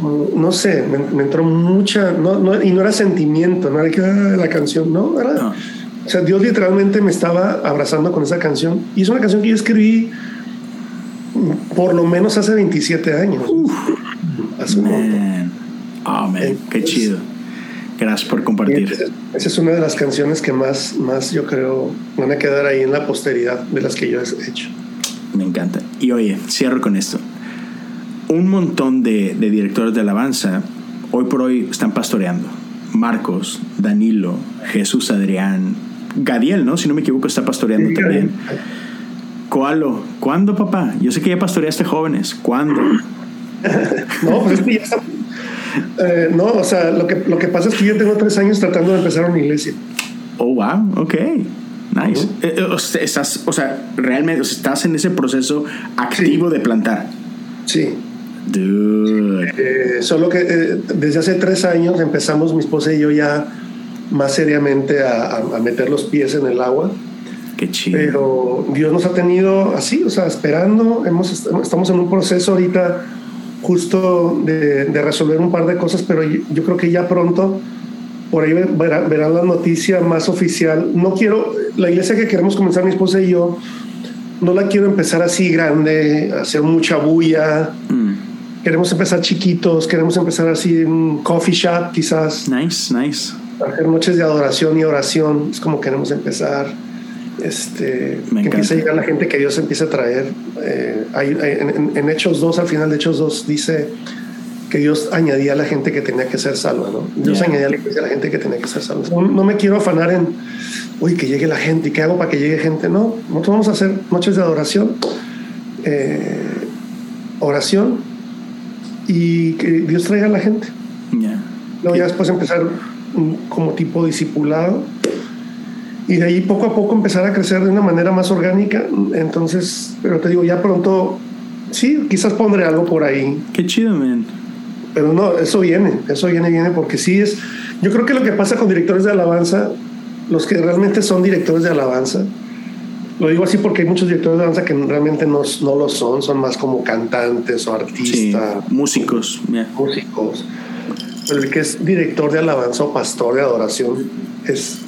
mm, no sé, me, me entró mucha, no, no, y no era sentimiento, no era que ah, la canción, no, era, No. o sea, Dios literalmente me estaba abrazando con esa canción y es una canción que yo escribí por lo menos hace 27 años. Hace un montón. Oh, man. Qué chido. Gracias por compartir. Esa es una de las canciones que más, más yo creo van a quedar ahí en la posteridad de las que yo he hecho. Me encanta. Y oye, cierro con esto. Un montón de, de directores de alabanza hoy por hoy están pastoreando. Marcos, Danilo, Jesús Adrián, Gadiel, ¿no? Si no me equivoco, está pastoreando Sí, también. Coalo, ¿cuándo, papá? Yo sé que ya pastoreaste jóvenes. ¿Cuándo? No, pues es que ya está. Eh, no, o sea, lo que, lo que pasa es que yo tengo tres años tratando de empezar una iglesia. Oh, wow, ok. Nice. Eh, eh, o sea, estás, o sea, realmente o sea, estás en ese proceso activo de plantar. Sí. Dude. Eh, solo que eh, desde hace tres años empezamos mi esposa y yo ya más seriamente a, a- a meter los pies en el agua. Qué chido. Pero Dios nos ha tenido así, o sea, esperando. Hemos, est- estamos en un proceso ahorita justo de, de resolver un par de cosas, pero yo, yo creo que ya pronto por ahí ver- verá- verán la noticia más oficial. No quiero, la iglesia que queremos comenzar mi esposa y yo, no la quiero empezar así grande, hacer mucha bulla. Mm. Queremos empezar chiquitos, queremos empezar así en un coffee shop quizás Nice, nice. hacer noches de adoración y oración, es como queremos empezar. Este, Me que empiece a llegar la gente que Dios empiece a traer. Eh, hay- en, Hechos 2, al final de Hechos 2, dice que Dios añadía a la gente que tenía que ser salva, ¿no? Dios Yeah. añadía a la iglesia a la gente que tenía que ser salva. No, no me quiero afanar en, uy, que llegue la gente, ¿y qué hago para que llegue gente? No, nosotros vamos a hacer noches de adoración, eh, oración y que Dios traiga a la gente. Yeah. Luego ya después empezar como tipo discipulado y de ahí poco a poco empezar a crecer de una manera más orgánica. Entonces, pero te digo, ya pronto, sí, quizás pondré algo por ahí, Qué chido, man. pero no, eso viene, eso viene, viene, porque sí es, yo creo que lo que pasa con directores de alabanza, los que realmente son directores de alabanza, lo digo así porque hay muchos directores de alabanza que realmente no, no lo son, son más como cantantes o Sí, artistas músicos. yeah. músicos. Pero el que es director de alabanza o pastor de adoración es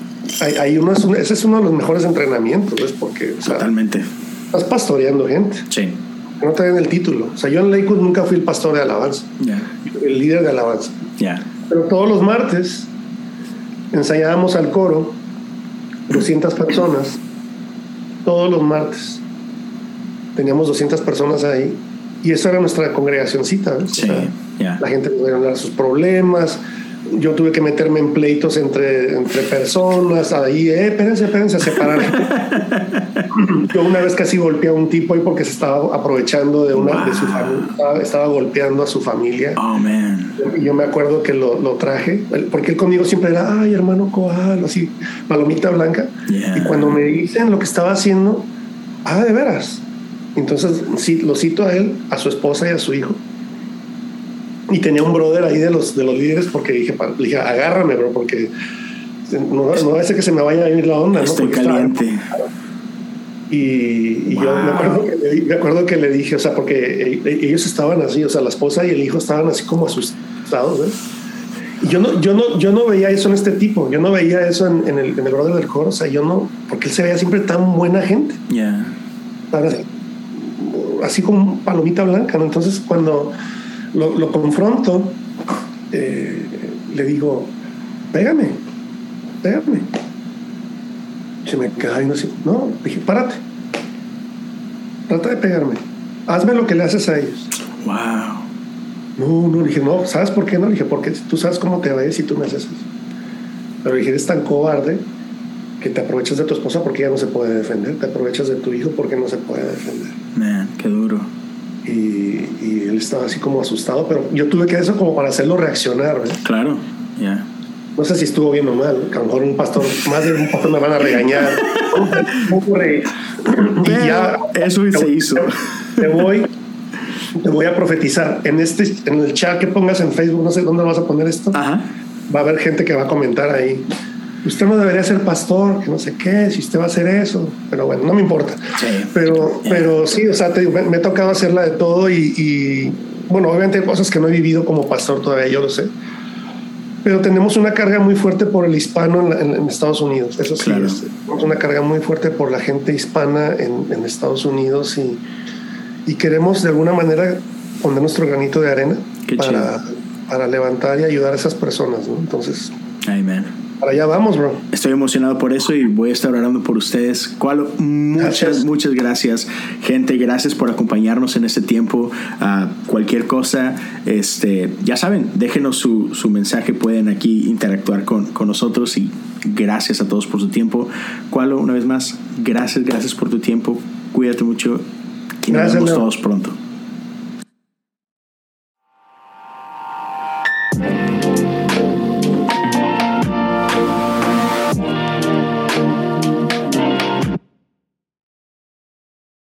hay, hay uno, es un- ese es uno de los mejores entrenamientos, ¿ves? Porque o sea, Totalmente. estás pastoreando gente, Sí. no te den el título. O sea, yo en Lakewood nunca fui el pastor de alabanza, Ya. el líder de alabanza. Ya. Pero todos los martes ensayábamos al coro, 200 personas, todos los martes. Teníamos 200 personas ahí y eso era nuestra congregacioncita. ¿ves? O Sí. sea, la gente podía hablar sus problemas. Yo tuve que meterme en pleitos entre, entre personas. Ahí, eh, espérense, espérense, a separar. Yo una vez casi golpeé a un tipo ahí porque se estaba aprovechando de una de su Wow. familia. Estaba, estaba golpeando a su familia. Oh, man. Y yo me acuerdo que lo, lo traje, porque él conmigo siempre era, ay, hermano Coal, así, palomita blanca. Yeah. Y cuando me dicen lo que estaba haciendo, ah, de veras. Entonces sí, lo cito a él, a su esposa y a su hijo. Y tenía un brother ahí de los, de los líderes porque dije, le dije, agárrame, bro, porque no, no va a ser que se me vaya a ir la onda. Estoy caliente. Y, yo me acuerdo, que le, me acuerdo, que le, dije, o sea, porque e, ellos estaban así, o sea, la esposa y el hijo estaban así como asustados, ¿eh? Y yo no, yo no, yo no veía eso en este tipo, yo no veía eso en, en el, en el brother del coro, o sea, yo no, porque él se veía siempre tan buena gente. Ya. Así como palomita blanca, ¿no? Entonces, cuando lo, lo confronto, eh, le digo, pégame, pégame se me queda no así. No, dije, párate. Trata de pegarme. Hazme lo que le haces a ellos. Wow. No, no, dije, no, ¿sabes por qué no? dije, porque tú sabes cómo te ves si tú me haces eso. Pero dije, eres tan cobarde que te aprovechas de tu esposa porque ella no se puede defender, te aprovechas de tu hijo porque no se puede defender. Man, qué duro. Y, y él estaba así como asustado, pero yo tuve que eso como para hacerlo reaccionar. Claro, ya no sé si estuvo bien o mal, a lo mejor un pastor, más de un pastor me van a regañar. y ya, eso se hizo. Te voy, te voy a profetizar. En este, en el chat que pongas en Facebook, no sé dónde vas a poner esto. Va a haber gente que va a comentar ahí. Usted no debería ser pastor, que no sé qué, si usted va a hacer eso. Pero bueno, no me importa. Pero, pero sí, o sea, te digo, me, me, ha tocado hacerla de todo y, y, bueno, obviamente hay cosas que no he vivido como pastor todavía, yo lo sé pero tenemos una carga muy fuerte por el hispano en, Estados Unidos. Eso sí, tenemos una carga muy fuerte por la gente hispana en, Estados Unidos y, y, queremos de alguna manera poner nuestro granito de arena para, para, levantar y ayudar a esas personas. ¿no? Entonces, Amén. Para allá vamos, bro. Estoy emocionado por eso y voy a estar orando por ustedes. Cual, muchas, muchas gracias, gente. Gracias por acompañarnos en este tiempo. Uh, cualquier cosa, este, ya saben, déjenos su, su mensaje. Pueden aquí interactuar con, con, nosotros y gracias a todos por su tiempo. Cual, una vez más, gracias, gracias por tu tiempo. Cuídate mucho y nos vemos todos pronto.